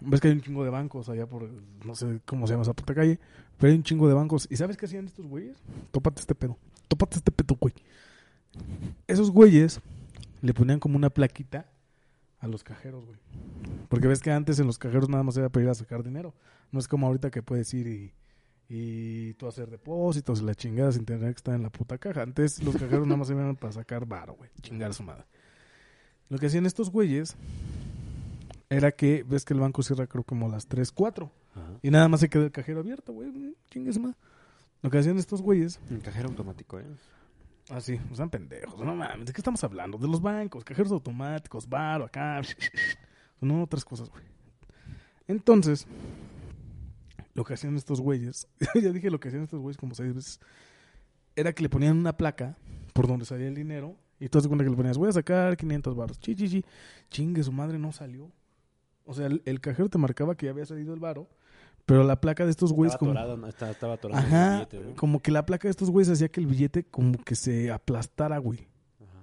Ves que hay un chingo de bancos allá por, no sé cómo se llama esa puta calle, pero hay un chingo de bancos. ¿Y sabes qué hacían estos güeyes? Tópate este pedo. Tópate este pedo, güey. Esos güeyes le ponían como una plaquita a los cajeros, güey. Porque ves que antes en los cajeros nada más era para ir a sacar dinero. No es como ahorita que puedes ir y, y tú hacer depósitos y la chingada sin tener que estar en la puta caja. Antes los cajeros nada más iban para sacar varo, güey. Chingar a su madre. Lo que hacían estos güeyes era que ves que el banco cierra creo como las 3, 4. Ajá. Y nada más se queda el cajero abierto, güey. Chingues más. Lo que hacían estos güeyes. Un cajero automático, ¿eh? Ah, sí, pendejos. No mames, ¿de qué estamos hablando? De los bancos, cajeros automáticos, bar, acá. *laughs* No, otras cosas, güey. Entonces, lo que hacían estos güeyes, *laughs* ya dije lo que hacían estos güeyes como seis veces, era que le ponían una placa por donde salía el dinero. Y tú te cuenta que le ponías, voy a sacar 500 baros. Chi, chi, chi. Chingue, su madre no salió. O sea, el, el cajero te marcaba que ya había salido el varo, pero la placa de estos güeyes Estaba como... atorado, ¿no? estaba, estaba atorado el Ajá, billete, ¿no? como que la placa de estos güeyes hacía que el billete como que se aplastara, güey.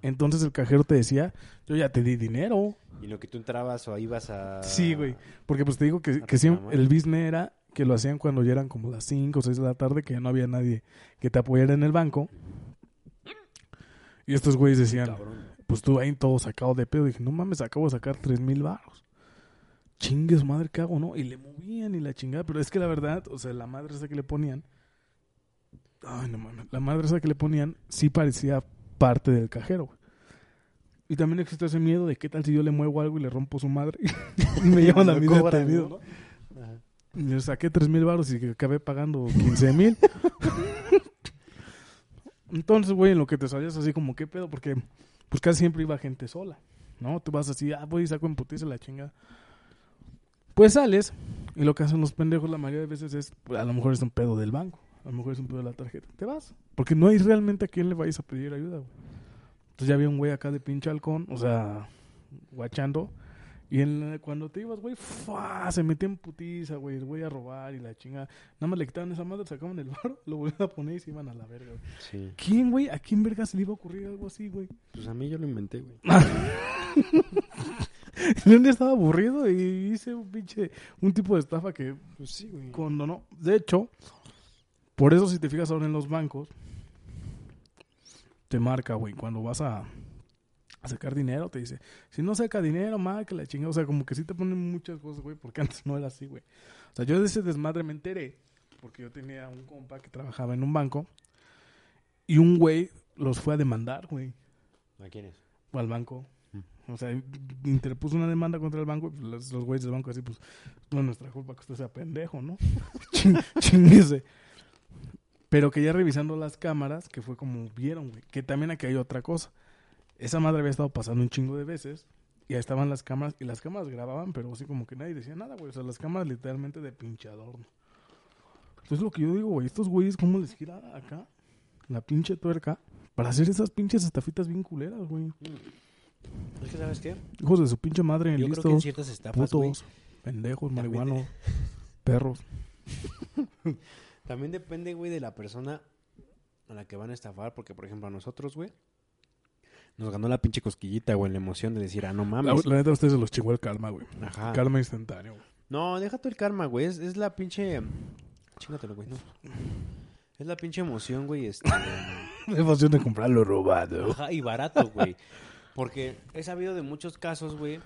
Entonces el cajero te decía, yo ya te di dinero. Y lo que tú entrabas o ibas a... Sí, güey. Porque pues te digo que, que siempre reclamar. el business era que lo hacían cuando ya eran como las 5 o 6 de la tarde, que ya no había nadie que te apoyara en el banco. Y estos güeyes decían, Cabrón. pues tú ahí todo sacado de pedo. dije, no mames, acabo de sacar tres mil baros. Chingue su madre, ¿qué hago, no? Y le movían y la chingada. Pero es que la verdad, o sea, la madre esa que le ponían. Ay, no mames. La madre esa que le ponían sí parecía parte del cajero. güey. Y también existe ese miedo de qué tal si yo le muevo algo y le rompo su madre. *laughs* y me *laughs* llevan a mí detenido. ¿no? Saqué tres mil baros y acabé pagando 15 mil. *laughs* Entonces, güey, en lo que te salías así como, ¿qué pedo? Porque pues casi siempre iba gente sola, ¿no? Tú vas así, ah, voy y saco en putiza la chingada. Pues sales y lo que hacen los pendejos la mayoría de veces es, pues, a lo mejor es un pedo del banco, a lo mejor es un pedo de la tarjeta. Te vas, porque no hay realmente a quién le vayas a pedir ayuda, güey. Entonces ya había un güey acá de pinche halcón, o sea, guachando. Y en, cuando te ibas, güey, ¡fua! se metía en putiza, güey, voy a robar y la chingada. Nada más le quitaban esa madre, sacaban el barro, *laughs* lo volvían a poner y se iban a la verga, güey. Sí. ¿Quién, güey? ¿A quién verga se le iba a ocurrir algo así, güey? Pues a mí yo lo inventé, güey. *laughs* Un día estaba aburrido y hice un pinche, un tipo de estafa que Pues sí, güey. cuando no. De hecho, por eso si te fijas ahora en los bancos, te marca, güey, cuando vas a, a sacar dinero, te dice, si no saca dinero, más que la chingada. O sea, como que sí te ponen muchas cosas, güey, porque *laughs* antes no era así, güey. O sea, yo de ese desmadre me enteré, porque yo tenía un compa que trabajaba en un banco, y un güey los fue a demandar, güey, ¿A quiénes? al banco. O sea, interpuso una demanda contra el banco. y, los, los güeyes del banco así, pues, no es nuestra culpa que usted sea pendejo, ¿no? *laughs* Ching- Chinguese. Pero que ya revisando las cámaras, que fue como vieron, güey. Que también aquí hay otra cosa. Esa madre había estado pasando un chingo de veces. Y ahí estaban las cámaras. Y las cámaras grababan, pero así como que nadie decía nada, güey. O sea, las cámaras literalmente de pinche adorno. Entonces lo que yo digo, güey, estos güeyes, ¿cómo les gira acá la pinche tuerca? Para hacer esas pinches estafitas bien culeras, güey. Es que, ¿sabes qué? Hijos de su pinche madre, Yo creo listos, que en ciertas estafas, güey, pendejos, marihuanos, *laughs* perros. *laughs* También depende, güey, de la persona a la que van a estafar. Porque, por ejemplo, a nosotros, güey, nos ganó la pinche cosquillita, güey, la emoción de decir, ah, no La, mames. la neta, a ustedes se los chingó el karma, güey. Ajá. Karma instantáneo. güey. No, deja tú el karma, güey. Es, es la pinche. Chingatelo, güey, no. Es la pinche emoción, güey. Este... *laughs* La emoción de comprar lo robado. Ajá, y barato, güey. Porque he sabido de muchos casos, güey.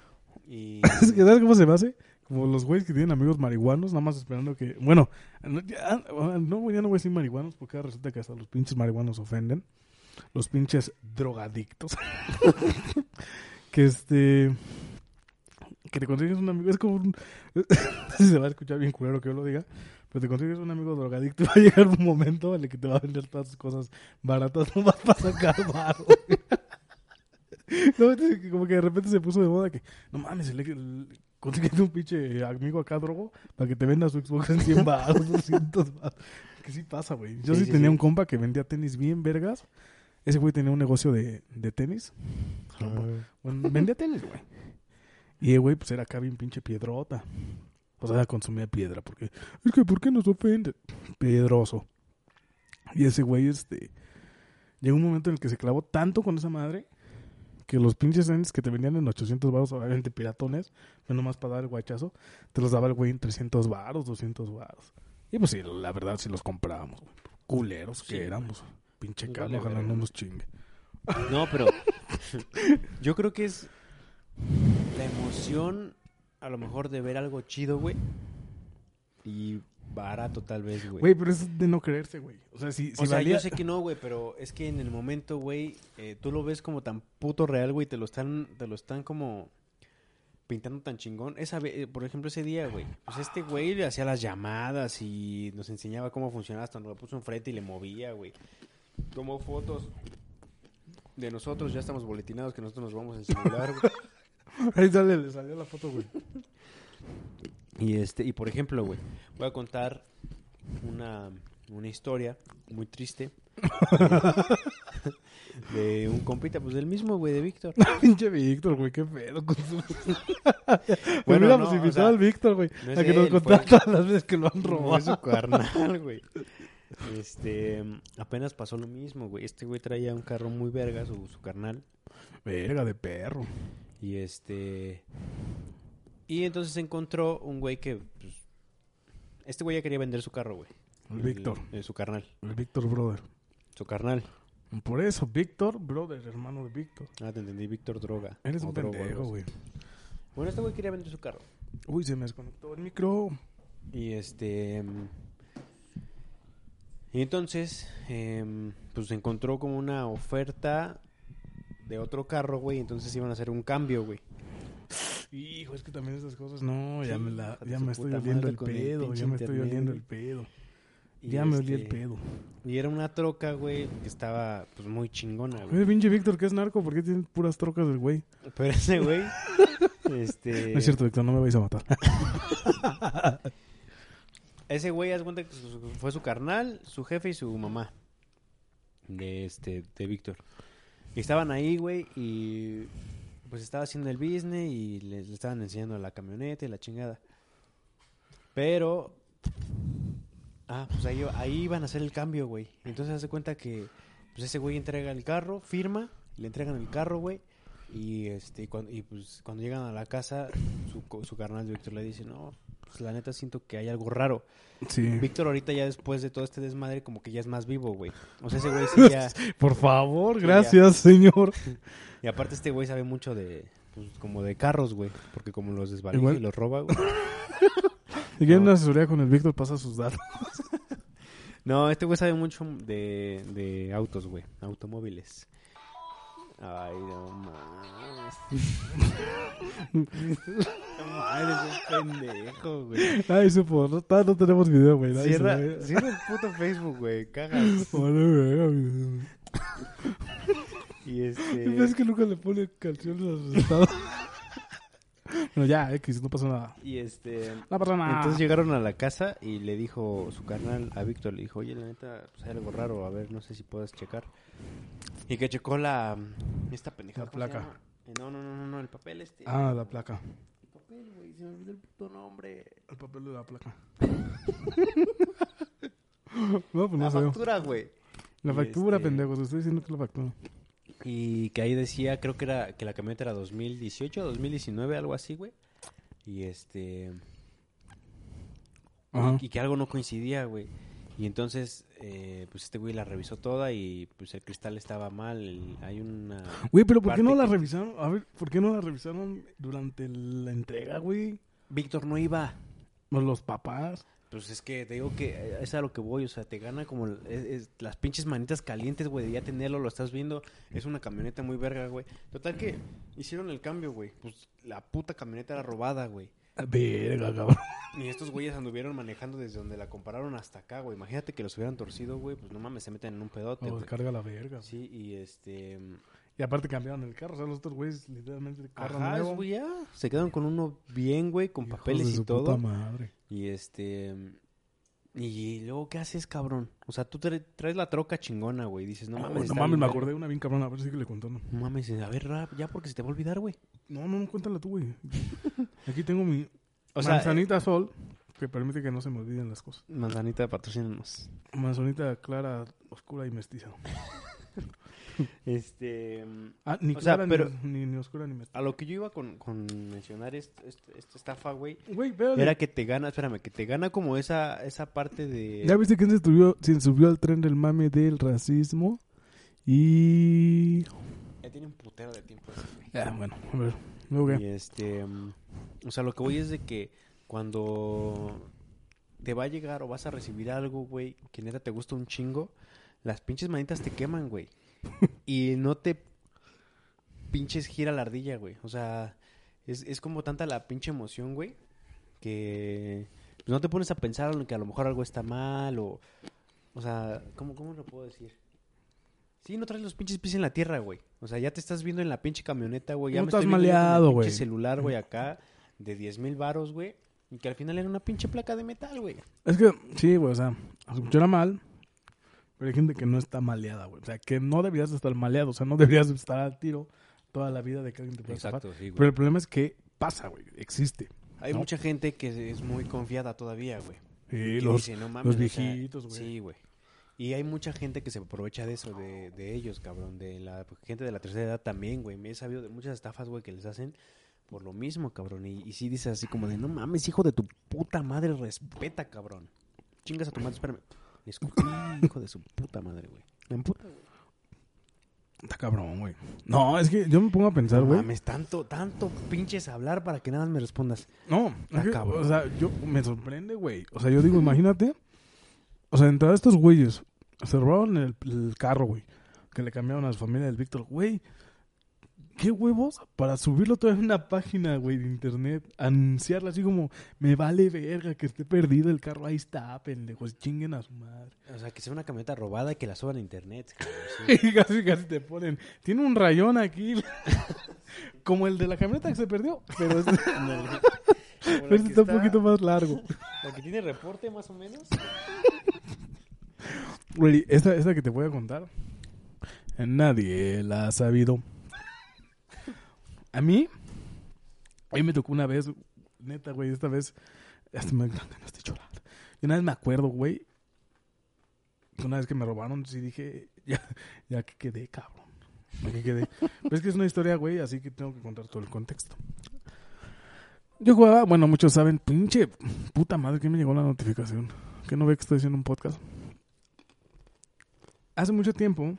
Y. *laughs* ¿Sabes cómo se me hace? Como los güeyes que tienen amigos marihuanos, nada más esperando que... Bueno, no, ya, no, güey, ya no voy a decir marihuanos porque ahora resulta que hasta los pinches marihuanos ofenden. Los pinches drogadictos. *laughs* que este... Que te consigues un amigo... Es como un... *laughs* se va a escuchar bien culero que yo lo diga. Pero te consigues un amigo drogadicto va a llegar un momento en el que te va a vender todas sus cosas baratas nomás para sacar barro. No, *laughs* como que de repente se puso de moda que, no mames, le- consíguete un pinche amigo acá, drogo, para que te venda su Xbox en 100 baros, *laughs* 200 baros. Que sí pasa, güey. Yo Sí, sí, sí, tenía sí. un compa que vendía tenis bien vergas. Ese güey tenía un negocio de, de tenis. Bueno, vendía tenis, güey. Y el güey, pues era acá bien pinche piedrota. O sea, consumía piedra, porque, es que, ¿por qué nos ofende? Piedroso. Y ese güey, este, llegó un momento en el que se clavó tanto con esa madre que los pinches tenis que te vendían en 800 baros, obviamente piratones, no nomás para dar el guachazo, te los daba el güey en 300 baros, 200 baros. Y pues sí, la verdad sí los comprábamos, güey. Culeros que éramos. Pinche Vale, caro, ojalá no nos chingue. No, pero *laughs* yo creo que es la emoción, a lo mejor, de ver algo chido, güey. Y barato, tal vez, güey. Güey, pero eso es de no creerse, güey. O sea, si, si o sea, valía... yo sé que no, güey, pero es que en el momento, güey, eh, tú lo ves como tan puto real, güey, te lo están, te lo están como pintando tan chingón. Esa ve- eh, por ejemplo, ese día, güey, pues este güey le hacía las llamadas y nos enseñaba cómo funcionaba hasta nos lo puso enfrente y le movía, güey. Tomó fotos de nosotros, ya estamos boletinados que nosotros nos vamos en celular, güey. *laughs* Ahí sale, le salió la foto, güey. Y este, y por ejemplo, güey, voy a contar una, una historia muy triste *laughs* de un compita, pues del mismo, güey, de Víctor. *laughs* Pinche Víctor, güey, qué pedo con su... *laughs* Bueno, Bueno, hubiéramos no, o invitado sea, al Víctor, güey, no a que nos contara todas las veces que lo han robado. su carnal, güey. Este, apenas pasó lo mismo, güey. Este güey traía un carro muy verga, su, su carnal. Verga de perro. Y este. Y entonces encontró un güey que. pues, este güey ya quería vender su carro, güey. El Víctor. su carnal. El Víctor Brother. Su carnal. Por eso, Víctor Brother, hermano de Víctor. Ah, te entendí, Víctor Droga. Eres un Drogo, algo pendejo, güey. Bueno, este güey quería vender su carro. Uy, se me desconectó el micro. Y este. Y entonces, em, pues encontró como una oferta de otro carro, güey. Entonces iban a hacer un cambio, güey. Hijo, es que también esas cosas, no, ya me la, ya me estoy oliendo el el pedo, ya me estoy oliendo el pedo. Y Ya me olí el este, pedo. Y era una troca, güey, que estaba pues muy chingona, güey. Pinche Víctor, que es narco, ¿por qué tiene puras trocas del güey? Pero ese güey, este... No *laughs* es cierto, Víctor, no me vais a matar. *laughs* Ese güey, haz cuenta que fue su carnal, su jefe y su mamá. De este, de Víctor. Y estaban ahí, güey, y pues estaba haciendo el business y le, estaban enseñando la camioneta y la chingada. Pero... Ah, pues ahí, ahí iban a hacer el cambio, güey. Entonces hace cuenta que pues ese güey entrega el carro, firma, le entregan el carro, güey. Y este cuando, y pues cuando llegan a la casa, su, su carnal de Víctor le dice, no, pues la neta siento que hay algo raro. Sí. Víctor ahorita ya después de todo este desmadre como que ya es más vivo, güey. O sea, ese güey sí *laughs* ya... Por favor, gracias, señor. Y aparte este güey sabe mucho de, pues como de carros, güey. Porque como los desvalija Igual- y los roba, güey. *laughs* Si quieren No. una asesoría con el Víctor, pasa sus datos. *laughs* No, este güey sabe mucho de, de autos, güey. Automóviles. Ay, no mames. *laughs* no mames, es un pendejo, güey. Ay, supo, no, no tenemos video, güey. nadie se Cierra, ve. cierra el puto Facebook, güey. Cagas. *laughs* Vale, verga, güey. Y este... *laughs* Es que nunca le pone canciones a sus estados. bueno, ya, X, no pasó nada. Y este... No pasa nada. Entonces llegaron a la casa y le dijo su carnal a Víctor, le dijo, oye, la neta, pues hay algo raro, a ver, no sé si puedes checar. Y que checó la, esta pendejada. La ¿cómo se placa. Eh, No, no, no, no, no, el papel este. Ah, la placa. El papel, güey, se me olvidó el puto nombre. El papel de la placa. *laughs* no, pues la factura, güey. La factura, este- pendejo. Te estoy diciendo que la factura. Y que ahí decía, creo que era, que la camioneta era 2018, 2019, algo así, güey. Y este... Ajá. y que algo no coincidía, güey. Y entonces, eh, pues este güey la revisó toda y pues el cristal estaba mal. el- hay una... Güey, pero ¿por qué no la que- revisaron? A ver, ¿por qué no la revisaron durante la entrega, güey? Víctor no iba. O los papás. Pues es que te digo que eh, es a lo que voy, o sea, te gana como es las pinches manitas calientes, güey, de ya tenerlo, lo estás viendo, es una camioneta muy verga, güey. Total que hicieron el cambio, güey, pues la puta camioneta era robada, güey. Verga, cabrón. Y estos güeyes anduvieron manejando desde donde la compararon hasta acá, güey. Imagínate que los hubieran torcido, güey, pues no mames, se meten en un pedote, O güey. carga la verga. Sí, y este... Y aparte cambiaron el carro. O sea, los otros güeyes literalmente el carro Ajá, nuevo. güey, ya. Se quedaron con uno bien, güey, con Hijos papeles de y todo. puta madre. Y este. Y luego, ¿qué haces, cabrón? O sea, tú tra- traes la troca chingona, güey. Dices, no No, mames. no está mames, bien me acordé de una bien cabrón. A ver si que le contando. No mames, a ver, rap, ya porque se te va a olvidar, güey. No, no, no, cuéntala tú, güey. Aquí tengo mi *laughs* O sea, manzanita sol que permite que no se me olviden las cosas. eh, manzanita, patrocínanos. Manzanita clara, oscura y mestiza. *laughs* *laughs* este... Ah, ni O sea, clara, pero- ni, ni, ni oscura, ni. A lo que yo iba con, con mencionar est- est- esta estafa, güey, era que te gana, espérame, que te gana como esa, esa parte de... ¿Ya viste quién se subió, se subió al tren del mame del racismo? Y... Ya tiene un putero de tiempo. ese, güey. Ah, bueno, a ver. luego Y este, mm, o sea, lo que voy es de que cuando te va a llegar o vas a recibir algo, güey, que neta te gusta un chingo, las pinches manitas te queman, güey. *laughs* y no te pinches gira la ardilla, güey. O sea, es, es como tanta la pinche emoción, güey, que no te pones a pensar en que a lo mejor algo está mal o, o sea, ¿cómo, cómo lo puedo decir? Sí, no traes los pinches pies en la tierra, güey. O sea, ya te estás viendo en la pinche camioneta, güey. Ya No me estás estoy maleado, güey. celular, güey, acá, de 10 mil varos, güey. Y que al final era una pinche placa de metal, güey. Es que, sí, güey, o sea, funciona mal, pero hay gente que no está maleada, güey. O sea, que no deberías estar maleado, o sea, no deberías estar al tiro toda la vida de que alguien te pueda estafar. sí, Pero el problema es que pasa, güey, existe. Hay ¿no? mucha gente que es muy confiada todavía, güey. Que los, dice, "No mames", los o sea, viejitos, güey. Sí, güey. Y hay mucha gente que se aprovecha de eso, de, de ellos, cabrón. De la gente de la tercera edad también, güey. Me he sabido de muchas estafas, güey, que les hacen por lo mismo, cabrón. Y, y sí dices así como de, no mames, hijo de tu puta madre, respeta, cabrón. Chingas a tu madre, espérame. Le escupí, hijo de su puta madre, güey. Me emputa, güey. Está cabrón, güey. No, es que yo me pongo a pensar, No güey. mames, tanto, tanto pinches hablar para que nada más me respondas. No, Está es que, cabrón. o sea, yo me sorprende, güey. O sea, yo digo, imagínate, o sea, entre estos güeyes se robaron el, el carro, güey, que le cambiaron a su familia del Víctor, güey. ¿Qué huevos para subirlo todo en una página, güey, de internet? Anunciarlo así como, me vale verga que esté perdido el carro, ahí está, pendejos, chinguen a su madre. O sea, que sea una camioneta robada y que la suban a internet. *laughs* cabrón, sí. Casi, casi te ponen, tiene un rayón aquí, *laughs* como el de la camioneta que se perdió, pero este, *laughs* pero este está un poquito más largo. La que tiene reporte, más o menos. Güey, esta, esta que te voy a contar, nadie la ha sabido. A mí, mí me tocó una vez, neta, güey, esta vez, hasta me ganas de. Y una vez me acuerdo, güey, una vez que me robaron, sí dije, *laughs* ya, ya que quedé, cabrón. Ya que quedé. Pero es que es una historia, güey, así que tengo que contar todo el contexto. Yo jugaba, bueno, muchos saben, pinche puta madre que me llegó la notificación. Que no ve que estoy haciendo un podcast hace mucho tiempo,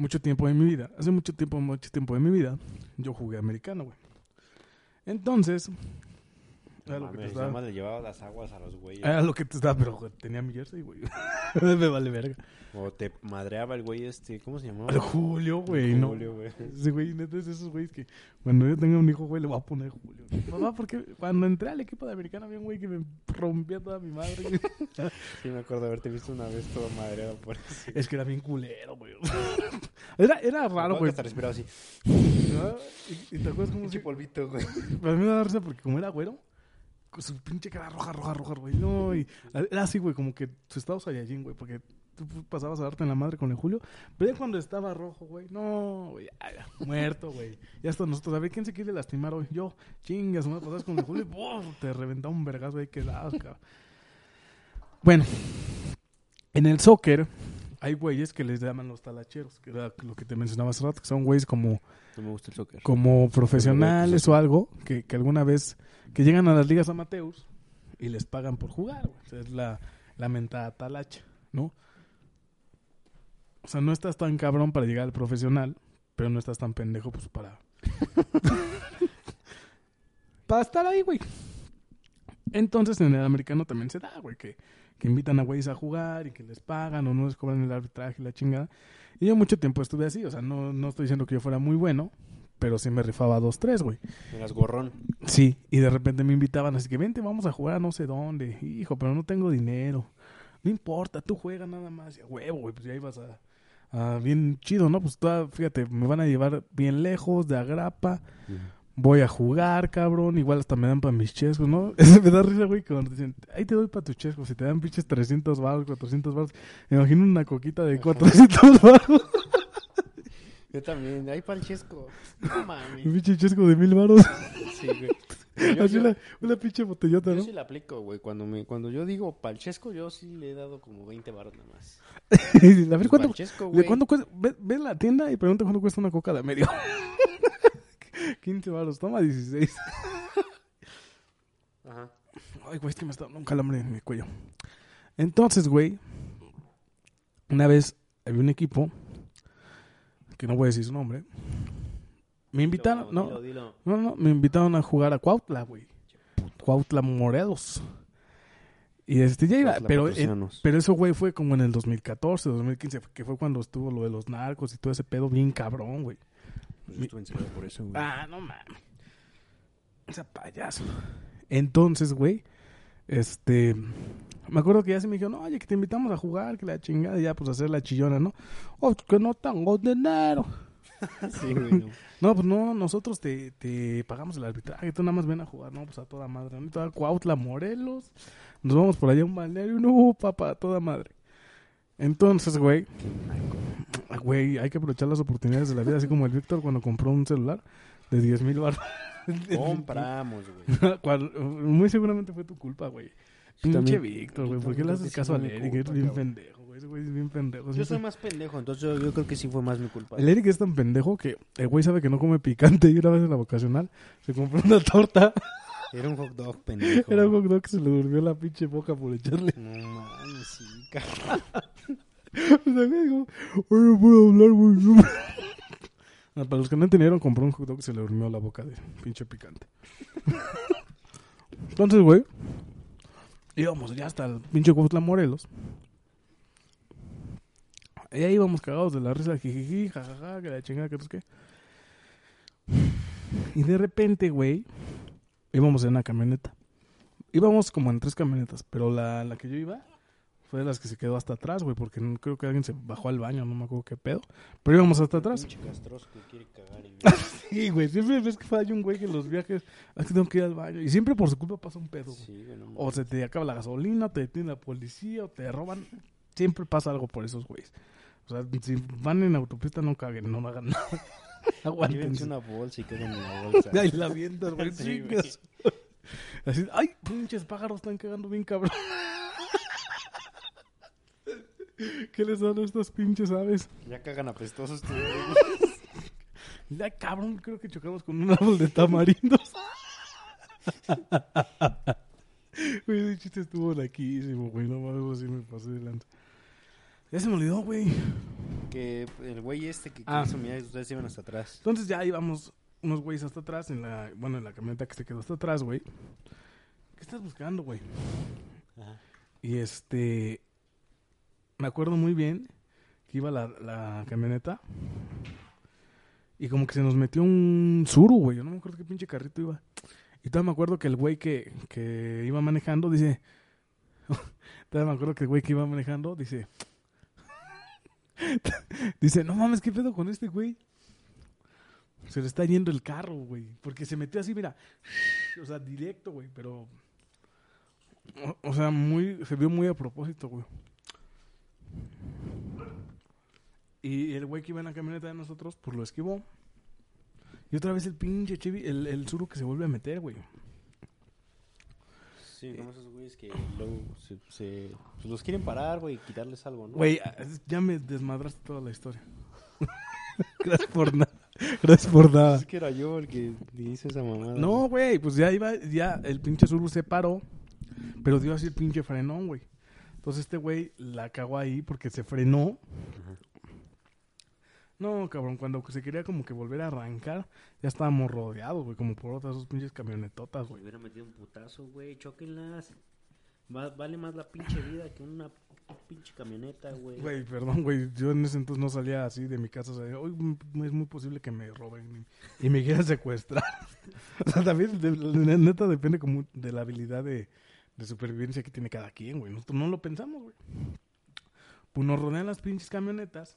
mucho tiempo de mi vida, hace mucho tiempo, mucho tiempo de mi vida, yo jugué americano, güey. Entonces, era No lo que te estaba, nada más le llevaba las aguas a los güeyes. era lo que te estaba, pero tenía mi jersey, güey. *laughs* Me vale verga. O te madreaba el güey este, ¿cómo se llamaba? El Julio, güey, no. Julio, güey. Ese güey, neta, es esos güeyes que cuando yo tenga un hijo, güey, le voy a poner Julio. Mamá, porque cuando entré al equipo de americano había un güey que me rompía toda mi madre. Sí, me acuerdo haberte visto una vez todo madreado por eso. es que era bien culero, güey. Era, era raro, güey. Hasta respiraba así. ¿No? ¿Y, y te acuerdas cómo se... polvito, güey. A mí me da risa porque como era güero, su pinche cara roja, roja, roja, güey. No, y era así, güey, como que su estado Saiyajin, güey, porque tú pasabas a darte en la madre con el Julio. Pero ya cuando estaba rojo, güey, no, güey, muerto, güey. Ya hasta nosotros, a ver, ¿quién se quiere lastimar hoy? Yo, chingas, me pasabas con el Julio y te reventaba un vergazo ahí que dabas, cabrón. Bueno, en el soccer hay güeyes que les llaman los talacheros, que era lo que te mencionaba hace rato, que son güeyes como No me gusta el soccer. como profesionales o algo que, que alguna vez que llegan a las ligas amateurs y les pagan por jugar, güey. O sea, es la, la mentada talacha, ¿no? O sea, no estás tan cabrón para llegar al profesional, pero no estás tan pendejo pues para... *laughs* para estar ahí, güey. Entonces en el americano también se da, güey, que, que invitan a güeyes a jugar y que les pagan o no les cobran el arbitraje y la chingada. Y yo mucho tiempo estuve así, o sea, no, no estoy diciendo que yo fuera muy bueno, pero sí me rifaba dos, tres, güey. Eras gorrón. Sí, y de repente me invitaban, así que vente, vamos a jugar a no sé dónde. Hijo, pero no tengo dinero. No importa, tú juegas nada más. Y a huevo, güey, pues ya ibas a, a bien chido, ¿no? Pues toda, fíjate, me van a llevar bien lejos, de agrapa. Voy a jugar, cabrón. Igual hasta me dan para mis chescos, ¿no? *laughs* me da risa, güey, cuando te dicen, ahí te doy para tus chescos. Si te dan pinches 300 baros, 400 baros. Me imagino una coquita de 400 *laughs* baros. Yo también. Ahí para el chesco. No mames. Un pinche chesco de mil baros. Sí, güey. Yo- Así yo- una, una pinche botellota, Yo ¿no? sí la aplico, güey. Cuando, me, cuando yo digo palchesco, yo sí le he dado como 20 baros nada más. *laughs* a ver, ¿cuánto, Palchesco, ¿de güey. cuánto cuesta? Ve, ve la tienda y pregunta cuánto cuesta una coca de medio. *laughs* 15 baros, toma 16. *laughs* Ajá. Ay, güey, es que me está dando un calambre en mi cuello. Entonces, güey, una vez había un equipo, que no voy a decir su nombre, me invitaron, Dilo, no, dilo, dilo. no, no, me invitaron a jugar a Cuautla, güey. Cuautla Morelos. Y este ya iba, pero, eh, pero eso, güey, fue como en el 2014, 2015, que fue cuando estuvo lo de los narcos y todo ese pedo bien cabrón, güey. Pues yo estuve encerrado por eso, güey. Ah, no mames. Esa payaso. Entonces, güey, este. Me acuerdo que ya se me dijeron, oye, que te invitamos a jugar, que la chingada, y ya pues hacer la chillona, ¿no? Oh, que no tengo dinero. *laughs* sí, güey. no. *laughs* No, pues no, nosotros te, te pagamos el arbitraje, tú nada más ven a jugar, no, pues a toda madre. ¿no? Toda Cuautla, Morelos, nos vamos por allá a un balneario, no, papá, a toda madre. Entonces, güey, güey, hay que aprovechar las oportunidades de la vida, así como el Víctor cuando compró un celular de 10 mil baros. *laughs* Compramos, güey. *laughs* Muy seguramente fue tu culpa, güey. Pinche Víctor, güey. ¿Por qué le haces caso al Eric? Es bien pendejo, güey. Ese güey es bien pendejo. Yo soy más pendejo, entonces yo, yo creo que sí fue más mi culpa. El Eric es tan pendejo que el güey sabe que no come picante y una vez en la vocacional se compró una torta. *laughs* Era un hot dog pendejo. Era un hot dog que se le durmió la pinche boca por echarle. No mames, sí, cabrón. *laughs* O sea, "Oye, no puedo hablar, güey. *laughs* no". Para los que no entendieron, compró un hot dog que se le durmió la boca de pinche picante. *laughs* Entonces, güey, íbamos ya hasta el pinche Cuautla Morelos. Y ahí íbamos cagados de la risa, jijiji, jajaja, que la chingada, que no sé qué. Y de repente, güey, íbamos en una camioneta. Íbamos como en tres camionetas, pero la, la que yo iba fue de las que se quedó hasta atrás, güey, porque no, creo que alguien se bajó al baño, no me acuerdo qué pedo. Pero íbamos hasta atrás. Quiere cagar y... *laughs* Sí, güey, siempre ves que falla un güey que en los viajes, es que tengo que ir al baño. Y siempre por su culpa pasa un pedo. Sí, güey, no O se te acaba la gasolina, te detiene la policía, o te roban. Siempre pasa algo por esos güeyes. O sea, si van en autopista, no caguen, no hagan nada. *laughs* Llévense una bolsa y queden en la bolsa. *laughs* Ay, la vientas, güey. Sí. Así, ay, pinches pájaros están cagando bien cabrón. *laughs* ¿Qué les dan a estas pinches aves? Ya cagan apestosos. Ya, cabrón, creo que chocamos con un árbol de tamarindos. Güey, ese chiste estuvo laquísimo, güey. No mames, así me pasé de lanza. Ya se me olvidó, güey. que el güey este que Ah. quiso mirar ustedes iban hasta atrás. Entonces ya íbamos unos güeyes hasta atrás, en la, bueno, en la camioneta que se quedó hasta atrás, güey. ¿Qué estás buscando, güey? Ajá. Y este, me acuerdo muy bien que iba la, la camioneta y como que se nos metió un suru, güey. Yo no me acuerdo qué pinche carrito iba. Y todavía me acuerdo que el güey que, que iba manejando dice, *laughs* todavía me acuerdo que el güey que iba manejando dice, *laughs* dice, no mames, ¿qué pedo con este güey? Se le está yendo el carro, güey. Porque se metió así, mira, o sea, directo, güey, pero... O, sea, muy, se vio muy a propósito, güey. Y el güey que iba en la camioneta de nosotros, pues lo esquivó. Y otra vez el pinche Chevy, el, el suru que se vuelve a meter, güey. Sí, como esos güeyes que luego se, se- pues los quieren parar, güey, y quitarles algo, ¿no? Güey, ya me desmadraste toda la historia. *laughs* Gracias por nada. Gracias por nada. Es que era yo el que hizo esa mamada. No, güey, pues ya iba, ya el pinche Zuru se paró, pero dio así el pinche frenón, güey. Entonces este güey la cagó ahí porque se frenó. No, cabrón, cuando se quería como que volver a arrancar, ya estábamos rodeados, güey, como por otras dos pinches camionetotas, Me güey. hubiera metido un putazo, güey, chóquenlas. Va- vale más la pinche vida que una pinche camioneta, güey. Güey, perdón, güey, yo en ese entonces no salía así de mi casa, o sea, hoy es muy posible que me roben y, y me quieran *laughs* secuestrar. *laughs* o sea, también, de- de- neta, depende como de la habilidad de, de supervivencia que tiene cada quien, güey. Nosotros no lo pensamos, güey. Pues nos rodean las pinches camionetas.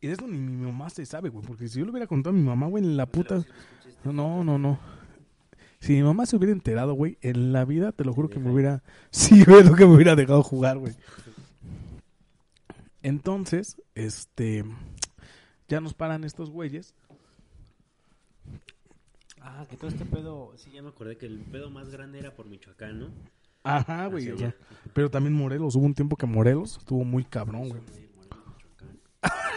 Y de eso ni mi mamá se sabe, güey, porque si yo le hubiera contado a mi mamá, güey, en la puta... No, no, no. Si mi mamá se hubiera enterado, güey, en la vida, te lo juro que me hubiera... *laughs* Sí, güey, lo que me hubiera dejado jugar, güey. Entonces, este... Ya nos paran estos güeyes. Ah, que todo este pedo, sí, ya me acordé que el pedo más grande era por Michoacán, ¿no? Ajá, güey. O sea, pero también Morelos. Hubo un tiempo que Morelos estuvo muy cabrón, güey. *laughs*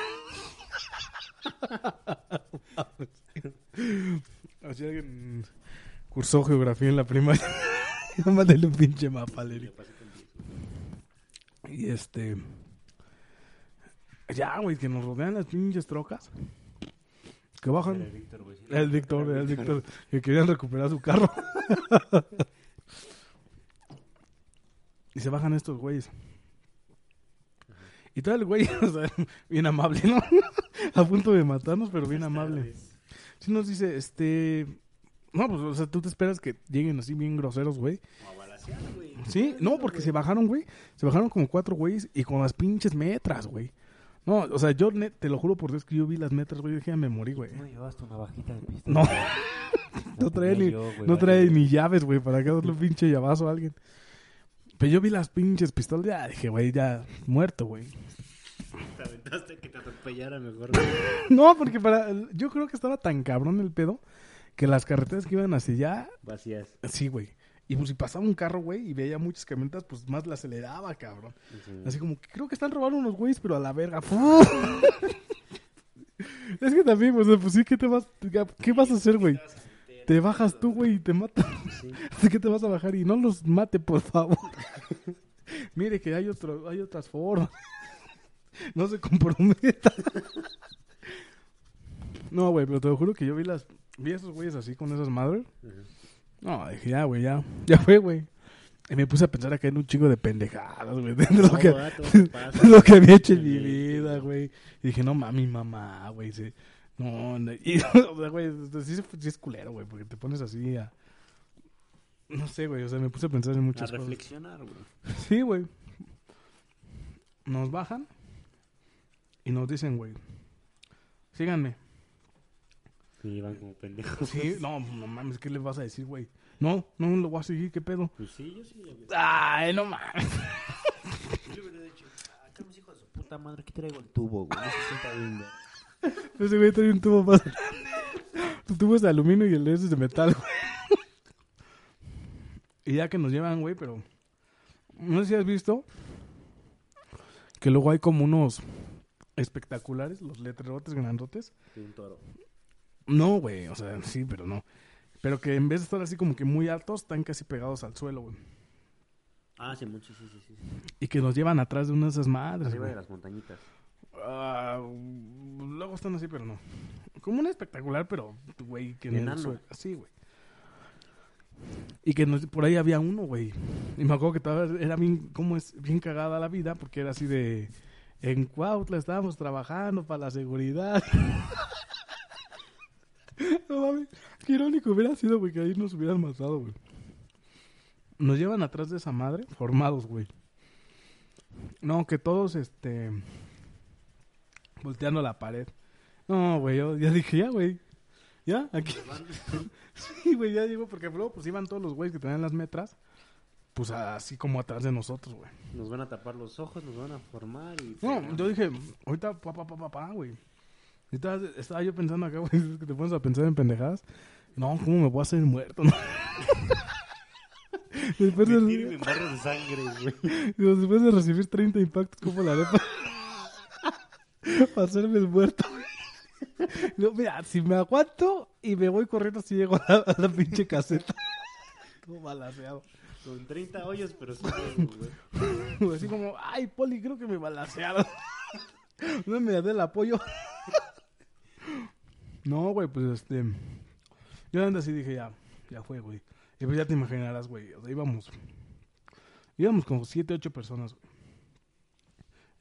*laughs* Así alguien cursó geografía en la primaria. *laughs* Mándale un pinche mapa, Leri. Y este. Ya, güey, que nos rodean las pinches trocas. Que bajan. el Víctor, güey. El Víctor, el Víctor. Que querían recuperar su carro. *laughs* y se bajan estos güeyes. Y todo el güey, *laughs* o sea, bien amable, ¿no? *laughs* A punto de matarnos, pero bien amable. Sí nos dice, este... No, pues, o sea, tú te esperas que lleguen así bien groseros, güey. Sí, no, porque se bajaron, güey. Se bajaron como cuatro güeyes y con las pinches metras, güey. No, o sea, yo ne- te lo juro por Dios que yo vi las metras, güey. Dije, ya me morí, güey. No llevas tu navajita de pistola. No, *laughs* no trae ni, yo, güey, no trae vale. ni llaves, güey, para que un pinche llavazo a alguien. Pero yo vi las pinches pistolas, ya dije, güey, ya muerto, güey. Te aventaste que te atropellara mejor. *laughs* No, porque para. Yo creo que estaba tan cabrón el pedo que las carreteras que iban hacia allá, Vacías. sí, güey. Y pues si pasaba un carro, güey, y veía muchas camionetas, pues más la aceleraba, cabrón. Así como que creo que están robando unos güeyes, pero a la verga. *laughs* es que también, sea, pues sí, ¿qué te vas, qué vas a hacer, güey? Te bajas tú, güey, y te matan. Sí. *laughs* Así que te vas a bajar y no los mate, por favor. *laughs* Mire que hay otro, hay otras formas. *laughs* No se comprometa. No, güey, pero te lo juro que yo vi las, vi a esos güeyes así con esas madres. No, dije, ya, güey, ya, ya fue, güey. Y me puse a pensar acá en un chingo de pendejadas, güey, de lo que, se de lo que había hecho en mi vida, güey. Y dije, no mami, mamá, güey. sí. No, no, y, *laughs* o sea, güey, sí, sí es culero, güey, porque te pones así a... No sé, güey, o sea, me puse a pensar en A muchas cosas. reflexionar, güey. *laughs* Sí, güey. Nos bajan y nos dicen, güey, síganme. Sí, van como pendejos. Sí, no, *laughs* no mames, ¿qué les vas a decir, güey? No, no lo voy a seguir, ¿qué pedo? Pues sí, yo sí. vi. Ay, no mames. Yo hubiera dicho, ah, estamos hijos de su puta madre, aquí traigo el tubo, güey. No se sienta bien, güey. *laughs* Ese güey trae un tubo más grande. Tu tubo es de aluminio y el de ese es de metal, güey. Y ya que nos llevan, güey, pero... No sé si has visto que luego hay como unos espectaculares, los letrerotes grandotes. De un toro. No, güey, o sea, sí, pero no. Pero que en vez de estar así como que muy altos, están casi pegados al suelo, güey. Ah, sí, mucho, sí, sí, sí. sí. Y que nos llevan atrás de una de esas madres, Arriba güey. de las montañitas. Ah, luego están así, pero no. Como un espectacular, pero, güey, que en el Enano. suelo. Sí, güey. Y que nos- por ahí había uno, güey. Y me acuerdo que todavía era bien, como es, bien cagada la vida, porque era así de... En Cuautla estábamos trabajando para la seguridad. *laughs* no mames, qué irónico hubiera sido, güey, que ahí nos hubieran matado, güey. Nos llevan atrás de esa madre, formados, güey. No, que todos, este... Volteando la pared. No, güey, yo ya dije, ya, güey. Ya, aquí. *laughs* Sí, güey, ya digo, porque luego pues iban todos los güeyes que tenían las metras, pues así como atrás de nosotros, güey. Nos van a tapar los ojos, nos van a formar y... No, yo dije, ahorita papá, papá, papá, güey. Y estaba, estaba yo pensando acá, *laughs* güey, que te pones a pensar en pendejadas. No, ¿cómo me voy a hacer muerto? no? *laughs* después, de, barros de sangre, güey. después de recibir 30 impactos, ¿cómo la haré *laughs* para, hacerme el muerto? *laughs* No, mira, si me aguanto y me voy corriendo, si llego a la, a la pinche caseta. *laughs* Todo balaseado. Con 30 hoyos, pero sí, güey. Así como, ay, Poli, creo que me balasearon. No me da el apoyo. No, güey, pues este. Yo ando así dije, ya, ya fue, güey. Y pues ya te imaginarás, güey. O sea, íbamos. Íbamos como siete, ocho personas, güey.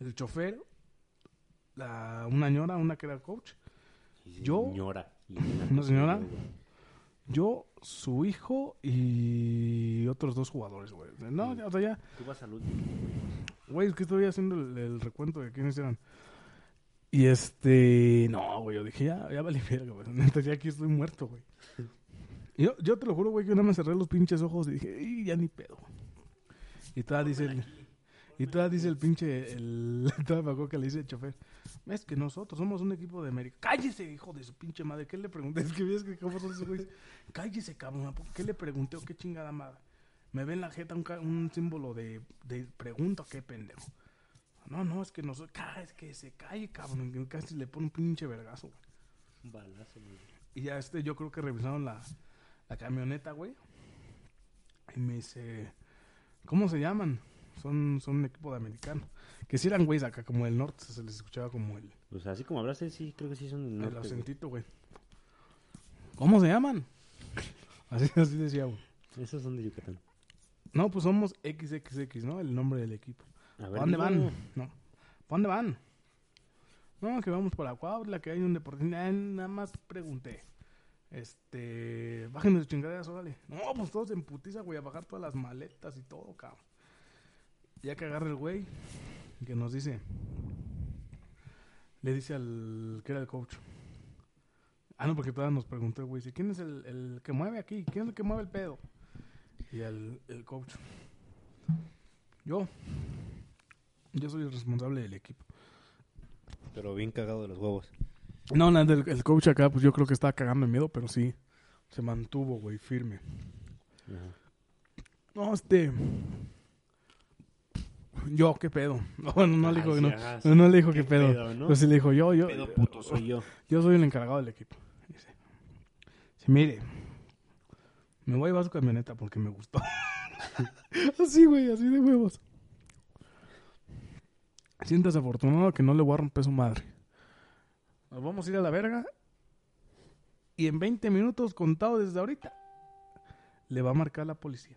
El chofer, la, una señora, una que era coach, Yo- Señora. *laughs* ¿Una señora? yo, su hijo y otros dos jugadores, güey. No, ya, o sea, ya. Tú vas al último. Güey, es que estoy haciendo el, el recuento de quiénes eran. Y este. No, güey, yo dije, ya, ya vale verga, güey. *laughs* Neta, ya aquí estoy muerto, güey. *laughs* Yo, yo te lo juro, güey, que yo nada me cerré los pinches ojos y dije, "Y ya ni pedo. Y todavía dice el, Y todavía dice el pinche, el, *laughs* todavía me acuerdo que le dice el chofer, es que nosotros somos un equipo de América. Cállese, hijo de su pinche madre. ¿Qué le pregunté? *laughs* Es que ves que cómo son esos güeyes. Cállese, cabrón. ¿Qué le pregunté o qué chingada madre? Me ve en la jeta un, un símbolo de, de pregunta, qué pendejo. No, no, es que nosotros, es que se calle, cabrón. que Casi le pone un pinche vergazo, güey. Un balazo, güey. Y ya este, yo creo que revisaron la, la camioneta, güey. Y me dice, ¿cómo se llaman? Son, son un equipo de americano. Que si eran güeyes acá, como del norte, se les escuchaba como el, Pues así como hablaste, sí, creo que sí son del el norte, güey. acentito, güey. ¿Cómo se llaman? *laughs* Así, así decía, güey. Esos son de Yucatán. No, pues somos XXX, ¿no? El nombre del equipo. A ¿Para ver, dónde van? No. ¿Para dónde van? No, que vamos para Cuautla, que hay un deporte. Nah, Nada más pregunté. Este, bajen de chingaderas, órale. No, pues todos en putiza, güey, a bajar todas las maletas y todo, cabrón. Ya que agarra el güey, que nos dice, le dice al que era el coach. Ah, no, porque todavía nos preguntó el güey, ¿quién es el, el que mueve aquí? ¿Quién es el que mueve el pedo? Y el, el coach. Yo. Yo soy el responsable del equipo. Pero bien cagado de los huevos. No, nada, el, el coach acá, pues yo creo que estaba cagando de miedo, pero sí. Se mantuvo, güey, firme. Ajá. No, este. Yo, ¿qué pedo? *laughs* No, bueno, no le dijo que no. Sí, No, no le dijo qué qué pedo. pedo, ¿no? Pero sí le dijo yo, yo. Pedo puto soy yo. Yo soy el encargado del equipo. Dice, dice, mire, me voy a llevar su camioneta porque me gustó. *laughs* así, güey, así de huevos. Siéntase afortunado que no le voy a romper su madre. Nos vamos a ir a la verga. Y en 20 minutos, contado desde ahorita, le va a marcar la policía.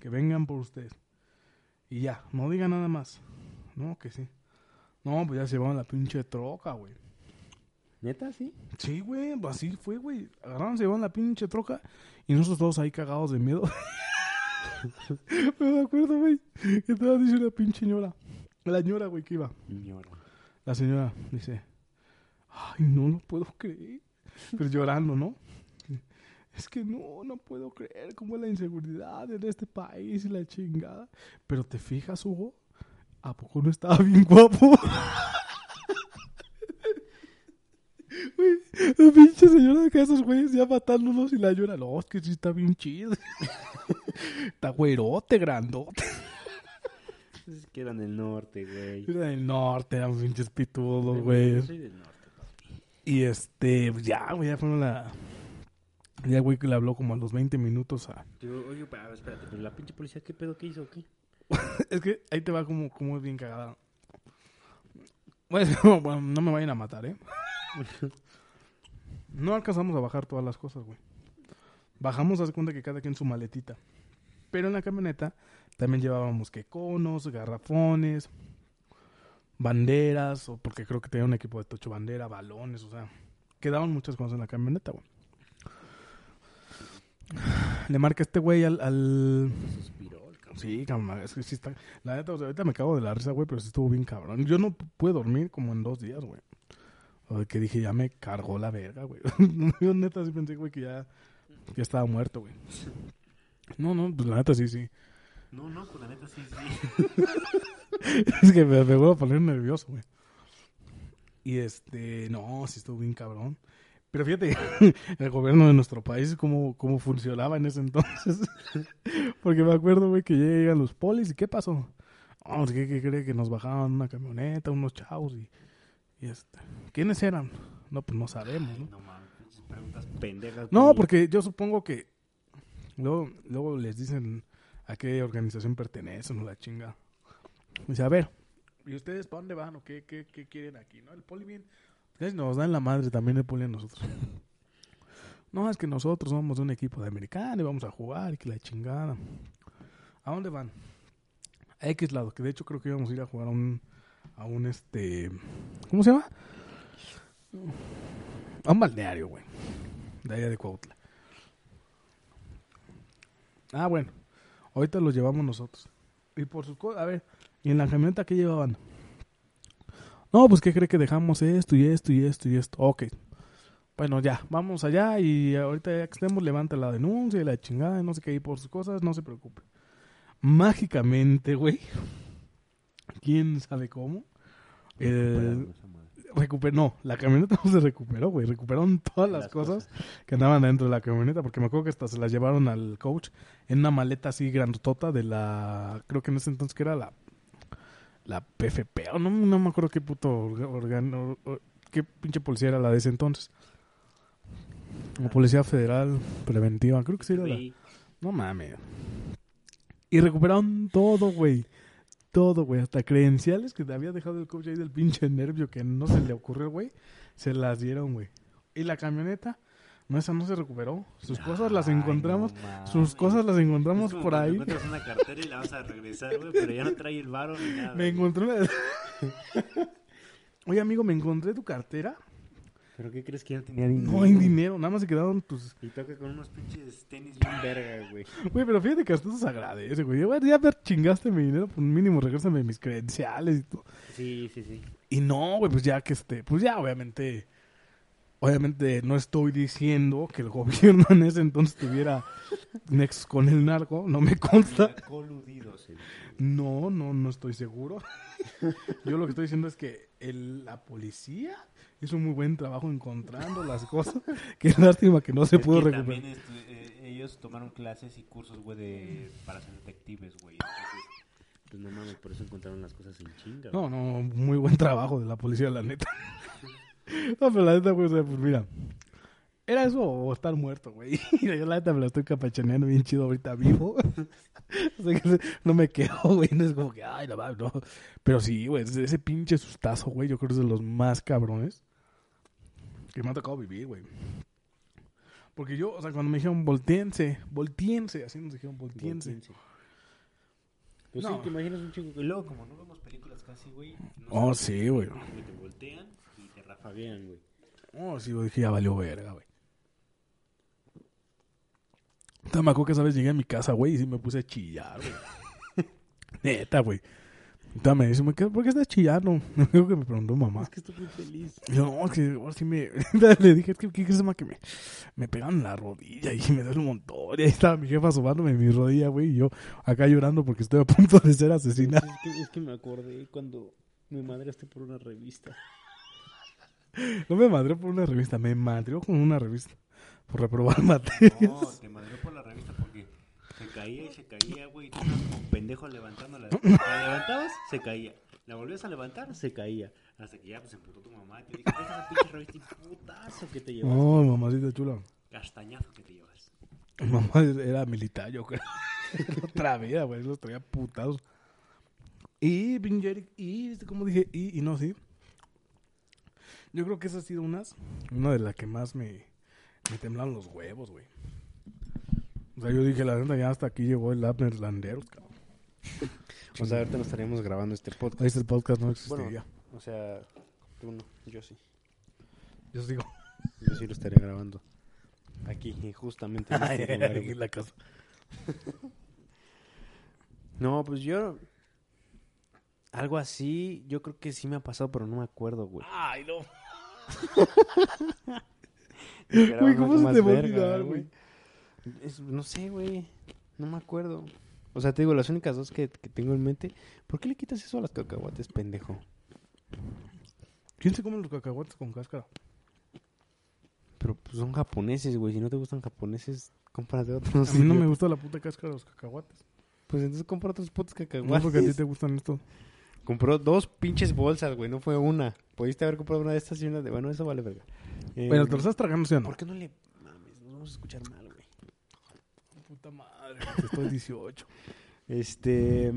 Que vengan por ustedes. Y ya, no diga nada más. No, que sí. No, pues ya se van la pinche troca, güey. ¿Neta, sí? Sí, güey, pues así fue, güey. Agarraron, se llevaron la pinche troca y nosotros todos ahí cagados de miedo. *laughs* Me acuerdo, güey, que te dice una pinche señora. La señora, güey, que iba. Ñora. La señora dice, ay, no lo puedo creer. Pero llorando, ¿no? Es que no, no puedo creer cómo es la inseguridad en este país y la chingada. Pero te fijas, Hugo, ¿a poco no estaba bien guapo? *laughs* Güey, la pinche señora de esos güeyes ya matándonos y la llora. No, es que sí está bien chido. *laughs* está güerote, grandote. Es que eran del norte, güey. Era del norte, eran pinches pitudos, Yo güey. soy del norte, papi. Y este, pues ya, güey, ya fueron la. Ya, güey, que le habló como a los 20 minutos a. Digo, oye, ver, espérate, pero la pinche policía, ¿qué pedo? ¿Qué hizo? ¿Qué? *laughs* Es que ahí te va como, como es bien cagada. Bueno, *laughs* bueno, no me vayan a matar, ¿eh? *laughs* No alcanzamos a bajar todas las cosas, güey. Bajamos, haz cuenta que cada quien su maletita. Pero en la camioneta también llevábamos que conos, garrafones, banderas, o porque creo que tenía un equipo de tocho bandera, balones, o sea, quedaban muchas cosas en la camioneta, güey. Le marca este güey al, al, Suspiró el cabrón. Sí, cabrón, es que sí está. La neta, o sea, ahorita me cago de la risa, güey, pero sí estuvo bien cabrón. Yo no pude dormir como en dos días, güey. O de que dije, ya me cargó la verga, güey. *laughs* Yo neta sí pensé, güey, que ya, que estaba muerto, güey. No, no, pues la neta sí, sí. No, no, pues la neta sí, sí. *laughs* Es que me, me voy a poner nervioso, güey. Y este, no, sí estuvo bien cabrón. Pero fíjate, *laughs* el gobierno de nuestro país, cómo, cómo funcionaba en ese entonces. *laughs* Porque me acuerdo, güey, que llegan los polis y ¿qué pasó? Vamos, ¿qué, qué cree que nos bajaban una camioneta, unos chavos y, y este. ¿Quiénes eran? No, pues no sabemos, ¿no? No mames, preguntas pendejas. No, porque yo supongo que luego, luego les dicen a qué organización pertenecen o la chinga. Dice, a ver, ¿y ustedes para dónde van o qué, qué, qué quieren aquí? ¿No? El poli bien. Nos dan la madre también el poli a nosotros. No, es que nosotros somos de un equipo de americano y vamos a jugar y que la chingada. ¿A dónde van? A X lado, que de hecho creo que íbamos a ir a jugar a un, a un este, ¿cómo se llama? A un balneario, güey. De allá de Cuautla. Ah, bueno. Ahorita los llevamos nosotros. Y por sus cosas, a ver, ¿y en la camioneta qué llevaban? No, pues ¿qué cree que dejamos esto y esto y esto y esto? Ok. Bueno, ya, vamos allá y ahorita ya que estemos, levanta la denuncia y la chingada, no sé qué, y por sus cosas, no se preocupe. Mágicamente, güey. quién sabe cómo. El, recuperó, no, la camioneta *laughs* no se recuperó, güey. Recuperaron todas las, Las cosas, que andaban dentro de la camioneta, porque me acuerdo que hasta se las llevaron al coach en una maleta así grandotota de la, creo que en ese entonces que era la, la PFP, o no, no me acuerdo qué puto órgano, qué pinche policía era la de ese entonces. Como policía federal preventiva, creo que sí era la... No mames. Y recuperaron todo, güey. Todo, güey. Hasta credenciales que te había dejado el coach ahí del pinche nervio que no se le ocurrió, güey. Se las dieron, güey. Y la camioneta, no, esa no se recuperó. Sus cosas las encontramos. sus cosas las encontramos por ahí. encuentras una cartera y la vas a regresar, güey, pero ya no trae el varo ni nada. Me encontré una... *laughs* Oye, amigo, me encontré tu cartera. ¿Pero qué crees que ya tenía dinero? No hay dinero. Nada más se quedaron tus... Y toca con unos pinches tenis bien verga, güey. Güey, pero fíjate que eso se agradece, güey. Bueno, ya ver, chingaste mi dinero, pues mínimo regrésame mis credenciales y todo. Sí, sí, sí. Y no, güey, pues ya que este, pues ya obviamente, obviamente no estoy diciendo que el *laughs* gobierno en ese entonces tuviera nexos con el narco, no me consta. Coludidos. No, no, no estoy seguro. *laughs* Yo lo que estoy diciendo es que el- la policía hizo un muy buen trabajo encontrando las cosas. *laughs* Qué lástima que no se Es pudo que recuperar. también estu- eh, ellos tomaron clases y cursos, güey, de... para ser detectives, güey. Entonces, pues no mames, por eso encontraron las cosas en chinga. No, no, muy buen trabajo de la policía, la neta. No, pero la neta, güey, o sea, pues mira. Era eso o estar muerto, güey. *laughs* Yo la neta me la estoy capachaneando bien chido ahorita vivo. *laughs* O sea, que no me quejo, *laughs* güey. No es como que, ay, no mames, no. Pero sí, güey, ese pinche sustazo, güey, yo creo que es de los más cabrones que me ha tocado vivir, güey. Porque yo, o sea, cuando me dijeron volteense, volteense, así nos dijeron volteense. Volteense. Pues No. sí, te imaginas un chico que luego, como no vemos películas casi, güey. no Oh, sí, güey. Te voltean rafaguean, güey. Oh, sí, güey, dije, ya valió verga, güey. Acuerdo que esa vez llegué a mi casa, güey, y sí me puse a chillar, güey. *laughs* Neta, güey. Entonces me dice, "¿Me qué- ¿por qué estás chillando? *laughs* Me acuerdo que me preguntó mamá. Es que estoy muy feliz. No, es que ahora sí me... *laughs* Le dije, es que, ¿qué crees, mamá? Que me, me pegan en la rodilla y me duele un montón. Y ahí estaba mi jefa sobándome mi rodilla, güey, y yo acá llorando porque estoy a punto de ser asesinado. Es que, es que me acordé cuando mi madre esté por una revista. No me madreó por una revista, me madreó con una revista. Por reprobar materias. No, te madreó por la revista porque se caía y se caía, güey. Y tú estabas como pendejo levantándola. La levantabas, se caía. La volvías a levantar, se caía. Hasta que ya pues, se emputó tu mamá y te dijo, esa pinche revista y putazo que te llevas. Oh, mamacita chula. Castañazo que te llevas. *laughs* Mamá era militar, yo creo. *laughs* Otra vida, güey. Los traía putados. Y, y, como dije, y, y no, sí. Yo creo que esa ha sido unas, una de las que más me, me temblan los huevos, güey. O sea, yo dije, la neta, ya hasta aquí llegó el Abner Landeros, cabrón. *laughs* O sea, ahorita no estaríamos grabando este podcast. El podcast, no existiría. O sea, tú no, yo sí. Yo digo, Yo sí lo estaría grabando. Aquí, justamente en *laughs* este lugar, aquí güey. en la casa. *laughs* No, pues yo. Algo así, yo creo que sí me ha pasado, pero no me acuerdo, güey. Ay, no. *laughs* Güey, ¿cómo se te va a olvidar, güey? Es- no sé, güey. No me acuerdo. O sea, te digo, las únicas dos que, que tengo en mente. ¿Por qué le quitas eso a las cacahuates, pendejo? ¿Quién se come los cacahuates con cáscara? Pero pues, son japoneses, güey. Si no te gustan japoneses, compra de otros. A mí no me gusta la puta cáscara de los cacahuates. Pues entonces compra otros putos No cacahuates. porque a ti te gustan estos. Compró dos pinches bolsas, güey. No fue una. Pudiste haber comprado una de estas y una de. Bueno, eso vale verga. Eh, Pero te lo estás tragando, ¿sí o no? ¿Por qué no le. Mames, nos vamos a escuchar mal, güey. Puta madre, te estoy 18. Este.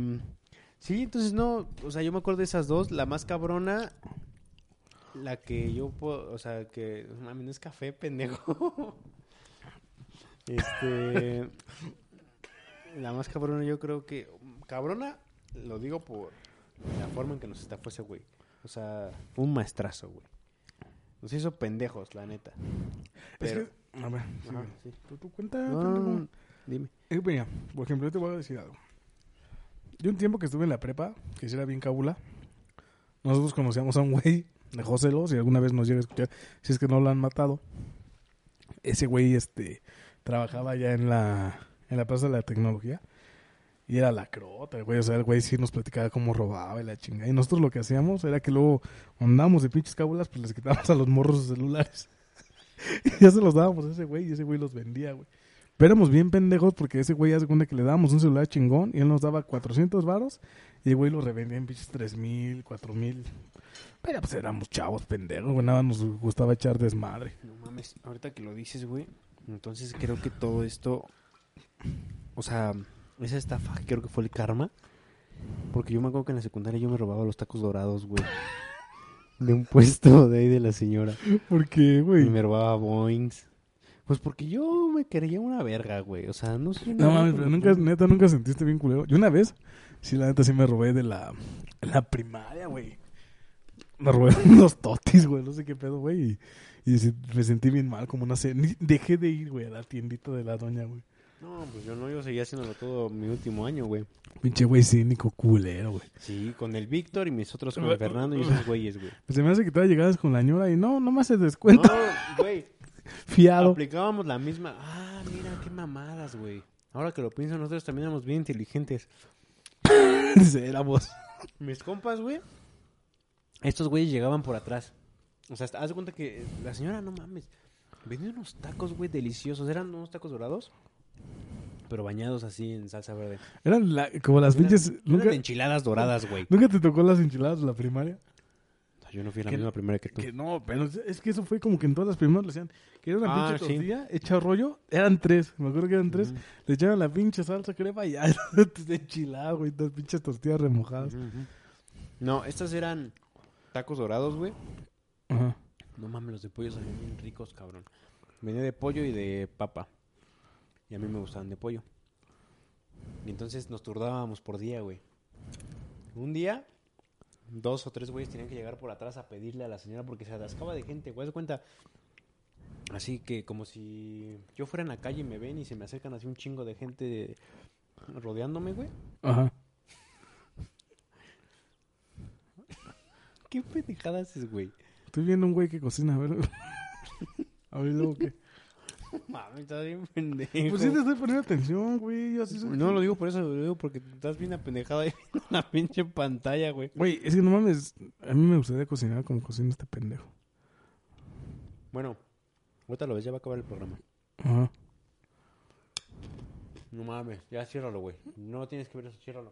Sí, entonces no. O sea, yo me acuerdo de esas dos. La más cabrona. La que yo puedo. O sea, que. Mami, no es café, pendejo. *laughs* Este. La más cabrona, yo creo que. Cabrona, lo digo por la forma en que nos estafó ese güey. O sea, fue un maestrazo, güey. Nos hizo pendejos, la neta. Es Pero. que, a ver, Ajá, sí. ¿Tú, tú cuenta, No, no, no, dime. Es que, mira, por ejemplo, yo te voy a decir algo. Yo un tiempo que estuve en la prepa, que era bien cabula, nosotros conocíamos a un güey de Joselo, si alguna vez nos llega a escuchar, si es que no lo han matado. Ese güey, este, trabajaba ya en la, en la Plaza de la Tecnología. Y era la crota, güey. O sea, el güey sí nos platicaba cómo robaba y la chingada. Y nosotros lo que hacíamos era que luego andábamos de pinches cábulas, pues les quitábamos a los morros sus celulares. *laughs* y ya se los dábamos a ese güey y ese güey los vendía, güey. Pero éramos bien pendejos porque ese güey hace cuenta que le dábamos un celular chingón y él nos daba 400 varos y el güey lo revendía en pinches 3000, 4000. Pero pues éramos chavos pendejos, güey. Nada nos gustaba echar desmadre. No mames, ahorita que lo dices, güey. Entonces creo que todo esto. O sea, esa estafa creo que fue el karma. Porque yo me acuerdo que en la secundaria yo me robaba los tacos dorados, güey. De un puesto de ahí de la señora. Porque, Y güey. me robaba Boings. Pues porque yo me creía una verga, güey. O sea, no sé. No mames, pero nunca, neta, nunca sentiste bien culero. Yo una vez, sí, la neta, sí me robé de la, la primaria, güey. Me robé *laughs* unos totis, güey, no sé qué pedo, güey. Y, y me sentí bien mal, como no sé. ni- dejé de ir, güey, a la tiendita de la doña, güey. No, pues yo no, yo seguía haciéndolo todo mi último año, güey. Pinche güey cínico, culero, güey. Sí, con el Víctor y mis otros con el Fernando y esos güeyes, güey. Pues se me hace que todavía llegabas con la ñora y no, no me haces descuento. No, güey. *laughs* Fiado. Aplicábamos la misma. Ah, mira, qué mamadas, güey. Ahora que lo pienso, nosotros también éramos bien inteligentes. *laughs* Dice, éramos. Mis compas, güey. Estos güeyes llegaban por atrás. O sea, haz de cuenta que la señora, no mames, vendía unos tacos, güey, deliciosos. Eran unos tacos dorados, pero bañados así en salsa verde. Eran la- como las Eran- pinches. eran ¿Nunca, de enchiladas doradas, güey. ¿Nunca te tocó las enchiladas de la primaria? Yo no fui a la Que- misma primera que tú. Que no, pero es que eso fue como que en todas las primeras le decían que era una Ah, pinche sí. tortilla hecha rollo. Eran tres, me acuerdo que eran tres. Ujú, Le echaron la pinche salsa crema y ya *laughs* te enchilado, güey, las pinches tortillas remojadas. No, estas eran tacos dorados, güey. Ajá. No mames, los de pollo salían bien ricos, cabrón. Venía de pollo y de papa. Y a mí me gustaban de pollo. Y entonces nos turnábamos por día, güey. Un día, dos o tres güeyes tenían que llegar por atrás a pedirle a la señora porque se atascaba de gente, güey. De cuenta. Así que como si yo fuera en la calle y me ven y se me acercan así un chingo de gente rodeándome, güey. Ajá. *laughs* ¿Qué pendejada haces, güey? Estoy viendo un güey que cocina, a ver. *laughs* a ver luego qué. *laughs* Mami, estás bien pendejo. Pues sí te estoy poniendo atención, güey. Yo así soy. No lo digo por eso, lo digo porque estás bien apendejado ahí *laughs* en la pinche pantalla, güey. Güey, es que no mames. A mí me gustaría cocinar como cocina este pendejo. Bueno, ahorita lo ves, ya va a acabar el programa. Ajá. No mames, ya ciérralo, güey. No tienes que ver eso, ciérralo.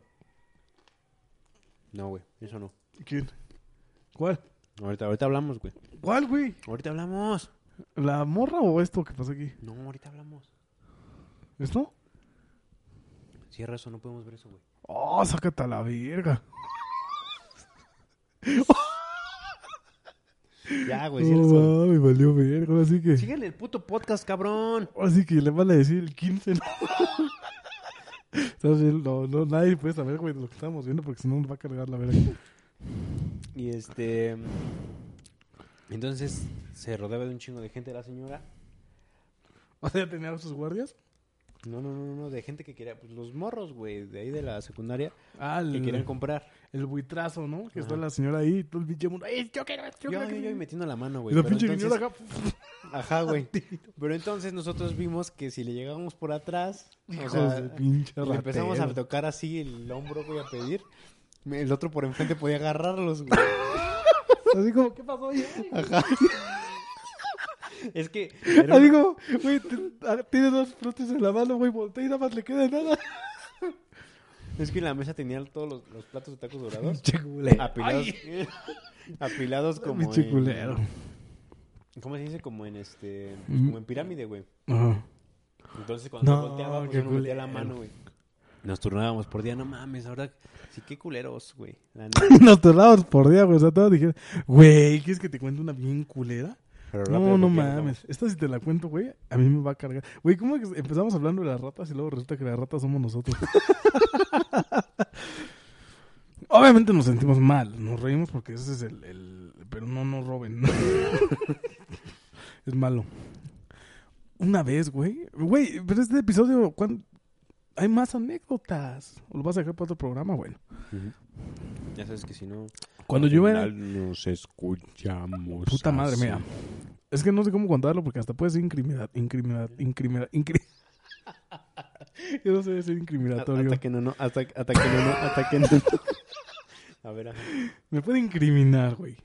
No, güey, eso no. ¿Quién? ¿Cuál? Ahorita, ahorita hablamos, güey. ¿Cuál, güey? Ahorita hablamos. ¿La morra o esto que pasó aquí? No, ahorita hablamos. ¿Esto? Cierra eso, no podemos ver eso, güey. Oh, sácate a la verga. *laughs* Ya, güey, cierra eso. me valió verga. Así que. Síguele el puto podcast, cabrón. Así que le van a decir el 15, ¿no? *laughs* ¿Sabes? No, no, nadie puede saber, güey, lo que estamos viendo porque si no nos va a cargar la verga. Y este. Entonces se rodeaba de un chingo de gente la señora. *laughs* O sea, tenía sus guardias. No, no, no, no, de gente que quería, pues los morros, güey, de ahí de la secundaria, Ah, que el, querían comprar. el buitrazo, ¿no? Que está Ajá. la señora ahí todo el pinche mundo. ¡Ey, yo quiero, yo Yo, quiero! yo, que- yo metiendo la mano, y güey. la pinche entonces- acá. *laughs* Ajá, güey. Pero entonces nosotros vimos que si le llegábamos por atrás, o sea, le empezamos a tocar así el hombro, güey, a pedir. El otro por enfrente podía agarrarlos, güey. Así como, ¿qué pasó? Oye? Ajá. Es que. era Así como, güey, ah, tiene dos frutas en la mano, güey, voltea y nada más le queda nada. Es que en la mesa tenían todos los, los platos de tacos dorados *laughs* apilados. Ay, *laughs* apilados como. En-. ¿Cómo se dice? Como en este. Mm. Como en pirámide, güey. Ajá. Entonces cuando No, volteaba, pues uno metía la mano, güey. Nos turnábamos por día, no mames, ahora sí qué culeros, güey. *laughs* Nos tornábamos por día, güey. O sea, todos dijeron, güey, ¿quieres que te cuente una bien culera? Pero No, no mames. Esta si te la cuento, güey, a mí me va a cargar. Güey, ¿cómo que empezamos hablando de las ratas y luego resulta que las ratas somos nosotros? *laughs* Obviamente nos sentimos mal, nos reímos porque ese es el... el- Pero no nos roben. *laughs* es malo. Una vez, güey. Güey, pero este episodio, ¿cuán- hay más anécdotas. ¿O lo vas a dejar para otro programa? Bueno. Ya sabes que si no. Cuando yo era... Nos escuchamos. Puta madre mía. Es que no sé cómo contarlo porque hasta puede ser incriminad, incriminad, incri- *laughs* Yo no sé A- incriminatorio. Hasta que no, no, hasta, hasta que no, no, hasta que no. *laughs* A ver, ajá. Me puede incriminar, güey.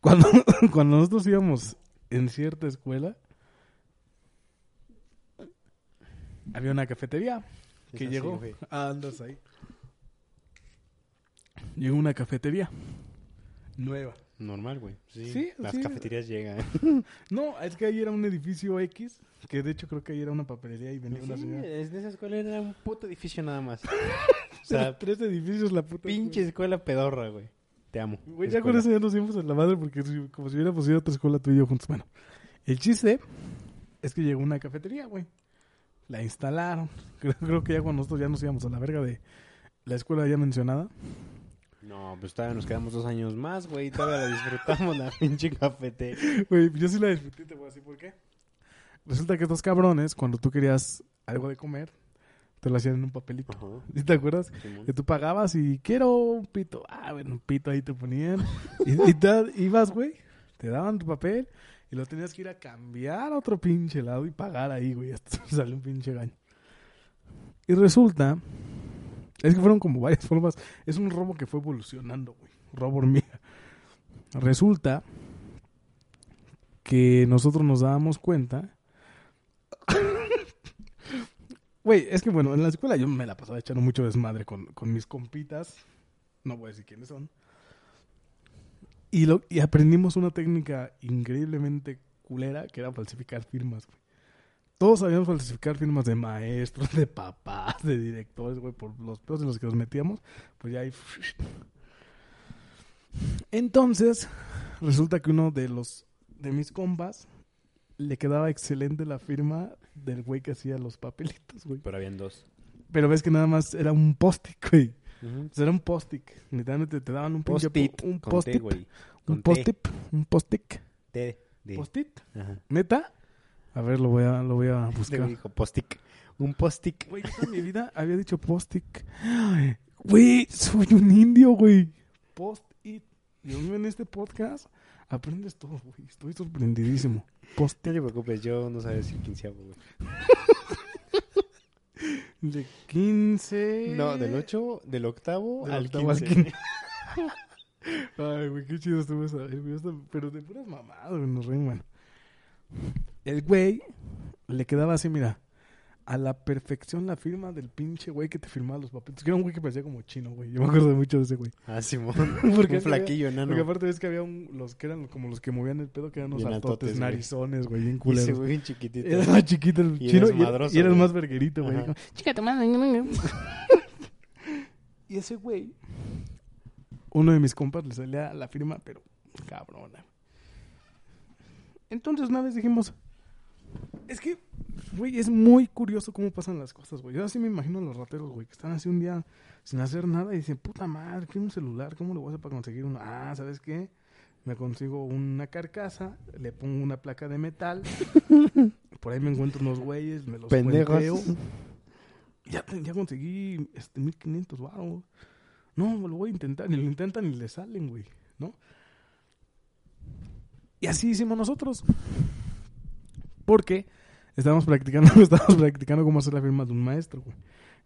Cuando, *laughs* cuando nosotros íbamos en cierta escuela, había una cafetería que así, llegó. güey. Ah, andas ahí. Llegó una cafetería nueva. Normal, güey. Sí, Sí, Las sí. cafeterías llegan. *laughs* No, es que ahí era un edificio X, que de hecho creo que ahí era una papelería y venía una señora. es de esa escuela era un puto edificio nada más. *laughs* O sea, tres edificios la puta. pinche escuela pedorra, güey. Te amo. Güey, ya con eso ya nos dimos en la madre porque como si hubiéramos ido a otra escuela tú y yo juntos. Bueno, el chiste es que llegó una cafetería, güey. La instalaron. *laughs* Creo, creo que ya cuando nosotros ya nos íbamos a la verga de la escuela ya mencionada. No, pues todavía nos quedamos dos años más, güey. Todavía la disfrutamos la *laughs* pinche cafetería. Güey, yo sí la disfruté, te voy a decir por qué. Resulta que estos cabrones, cuando tú querías algo de comer, te lo hacían en un papelito. ¿Sí te acuerdas? Simón. Que tú pagabas y quiero un pito. Ah, bueno, un pito ahí te ponían. *laughs* Y, y te- ibas, güey, te daban tu papel y lo tenías que ir a cambiar a otro pinche lado y pagar ahí, güey. *laughs* Hasta salió un pinche gaño. Y resulta, es que fueron como varias *laughs* formas. Es un robo que fue evolucionando, güey. Robo hormiga. Resulta que nosotros nos dábamos cuenta. *laughs* Güey, es que bueno, en la escuela yo me la pasaba echando mucho desmadre con, con mis compitas. No voy a decir quiénes son. Y, lo, y aprendimos una técnica increíblemente culera que era falsificar firmas, güey. Todos sabíamos falsificar firmas de maestros, *laughs* de papás, de directores, güey, por los pedos en los que nos metíamos. Pues ya ahí. *sniffs* Entonces, resulta que uno de los de mis compas le quedaba excelente la firma del güey que hacía los papelitos, güey. Pero habían dos. Pero ves que nada más era un post-it, güey. O sea, era un post-it. Literalmente te daban un Post-it. po- un post-it. Un post-it. Un post-it. ¿Post-it? ¿Neta? A ver, lo voy a, lo voy a *laughs* buscar. dijo post-it. Un post-it. Güey, yo toda mi vida había dicho post-it. Güey, soy un indio, güey. Post-it. Mío, en este podcast aprendes todo, güey. Estoy sorprendidísimo. Post *laughs* No te preocupes, yo no sabía decir quinceavo, güey. *laughs* de 15. No, del 8, del octavo Del al octavo al 15. *laughs* Ay, güey, qué chido estuvo esa. esta- Pero de puras mamadas, güey, nos reímos. Bueno. El güey le quedaba así, mira, a la perfección la firma del pinche güey que te firmaba los papeles. Que era un güey que parecía como chino, güey. Yo me acuerdo mucho de ese güey. Ah, Simón. *laughs* Porque un flaquillo, enano. Porque aparte ves que había un, los que eran como los que movían el pedo, que eran Bien altotes, güey. narizones, güey, bien Y ese culeros. güey bien chiquitito. Era más chiquito el Y chino y, madroso, y era el güey. más verguerito, güey. Chica tu madre. *laughs* y ese güey, uno de mis compas le salía la firma, pero cabrona. Entonces una vez dijimos, es que, güey, es muy curioso cómo pasan las cosas, güey. Yo así me imagino a los rateros, güey, que están así un día sin hacer nada y dicen, puta madre, quiero un celular, ¿cómo lo voy a hacer para conseguir uno? Ah, ¿sabes qué? Me consigo una carcasa, le pongo una placa de metal, *laughs* por ahí me encuentro unos güeyes, me los Pendejos. Ya, ya conseguí este 1500 baros. No, lo voy a intentar. Ni lo intentan ni le salen, güey. ¿No? Y así hicimos nosotros. Porque estábamos practicando, *laughs* estábamos practicando cómo hacer la firma de un maestro, güey.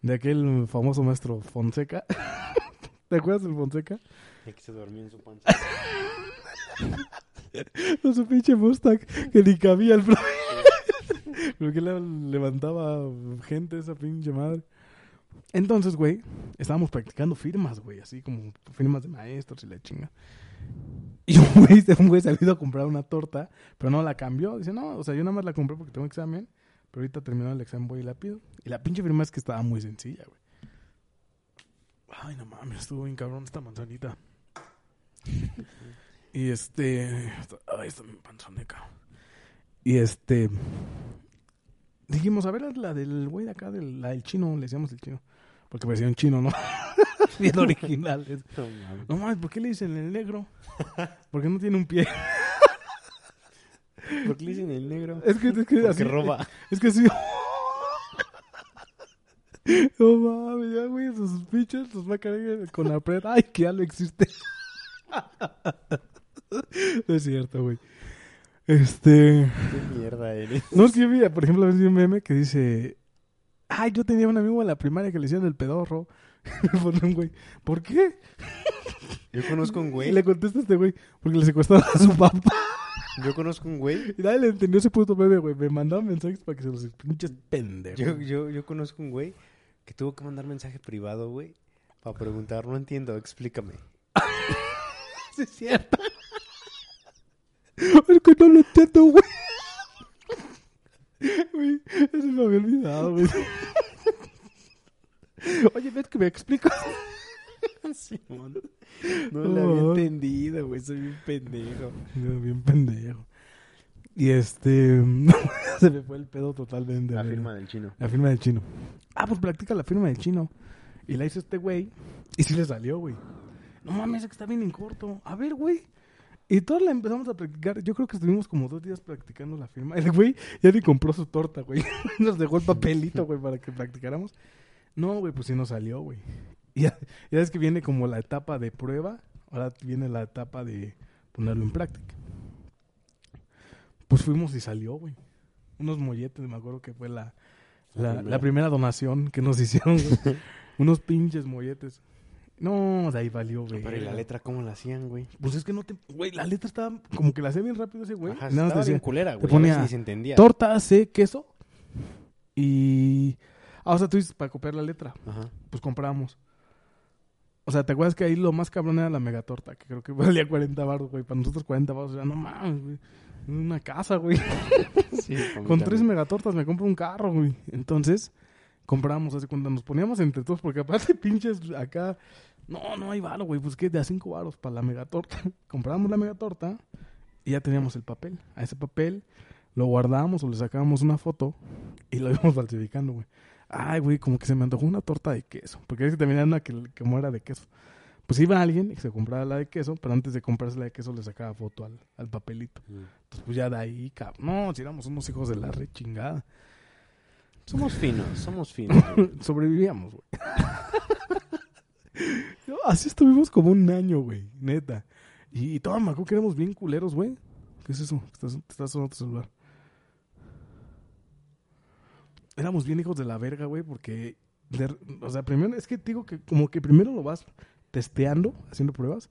De aquel famoso maestro Fonseca. *laughs* ¿Te acuerdas del Fonseca? Y que se dormía en su panza. *laughs* Con su pinche Mustang que ni cabía el. Porque le levantaba gente esa pinche madre. Entonces, güey, estábamos practicando firmas, güey, así como firmas de maestros y la chinga. Y un güey, *laughs* un güey se había ido a comprar una torta, pero no la cambió. Dice, no, o sea, yo nada más la compré porque tengo examen, pero ahorita terminó el examen, voy y la pido. Y la pinche firma es que estaba muy sencilla, güey. Ay, no mames, estuvo bien cabrón esta manzanita. Y este. Ay, está mi panzoneca. Y este. Dijimos, a ver, la del güey de acá, del, la del chino, le decíamos el chino. Porque parecía un chino, ¿no? *laughs* *laughs* Bien originales. No mames. ¿por qué le dicen el negro? Porque no tiene un pie. *laughs* ¿Por qué le dicen el negro? Es que, es que Porque así. roba. Es que sí. *laughs* No mames, ya, güey, sus pinches los va a con la pred. Ay, que ya no existe. No es cierto, güey. Este. Qué mierda eres. No, es que vi, por ejemplo, a veces vi un meme que dice. Ay, yo tenía un amigo en la primaria que le decían el pedorro. Me pone un güey. ¿Por qué? Yo conozco un Y güey. le contesta a este güey. Porque le secuestraron a su *laughs* papá. Yo conozco un güey. Y nadie le entendió ese puto bebé, güey. Me mandaban mensajes para que se los pinches pendejos. Yo, yo, yo conozco un güey que tuvo que mandar mensaje privado, güey, para preguntar, no entiendo, explícame. *laughs* Sí, es cierto. Es que no lo entiendo, güey. Güey, eso me había olvidado, güey. Oye, ves que me explicas. *laughs* Simón. No le había entendido, güey, soy un pendejo. Yo, Bien pendejo. Y este. *laughs* se me fue el pedo totalmente. La firma del chino. La firma del chino. Ah, pues practica la firma del chino. Y la hizo este güey. Y sí le salió, güey. No mames, es que está bien en corto. A ver, güey. Y todos la empezamos a practicar. Yo creo que estuvimos como dos días practicando la firma. El güey ya ni compró su torta, güey. *laughs* Nos dejó el papelito, güey, para que practicáramos. No, güey, pues sí nos salió, güey. Y *laughs* ya, ya es que viene como la etapa de prueba. Ahora viene la etapa de ponerlo en práctica. Pues fuimos y salió, güey. Unos molletes, me acuerdo que fue la, La la, primera. la primera donación que nos *laughs* hicieron, güey. *laughs* Unos pinches molletes. No, de ahí valió, güey. Pero ¿y la letra cómo la hacían, güey? Pues es que no te... Güey, la letra estaba... Como que la hacía bien rápido ese güey. Ajá, nada estaba decía, bien culera, güey. ponía a veces ni se entendía. torta, C, queso. Y... Ah, o sea, tú dices para copiar la letra. Ajá. Pues compramos. O sea, ¿te acuerdas que ahí lo más cabrón era la megatorta? Que creo que *laughs* valía 40 baros, güey. Para nosotros 40 baros. era no mames, güey. Una casa, güey. *laughs* Sí, Con tres megatortas me compro un carro, güey. Entonces, compramos así cuando nos poníamos entre todos, porque aparte *laughs* pinches acá, no, no hay varo, güey, pues que de a cinco varos para la megatorta. Compramos la megatorta y ya teníamos el papel. A ese papel lo guardamos o le sacábamos una foto y lo íbamos falsificando, güey. Ay, güey, como que se me antojó una torta de queso, porque es que también era una que como era de queso. Pues iba alguien y se compraba la de queso, pero antes de comprarse la de queso le sacaba foto al, al papelito. Mm. Entonces, pues ya de ahí, cabrón. No, si éramos unos hijos de la re chingada. Somos finos, somos finos. *coughs* Sobrevivíamos, güey. *laughs* Así estuvimos como un año, güey, neta. Y, y acuerdo que éramos bien culeros, güey. ¿Qué es eso? Estás, te estás sonando tu celular. Éramos bien hijos de la verga, güey, porque... de- o sea, primero, es que te digo que como que primero lo vas testeando, haciendo pruebas,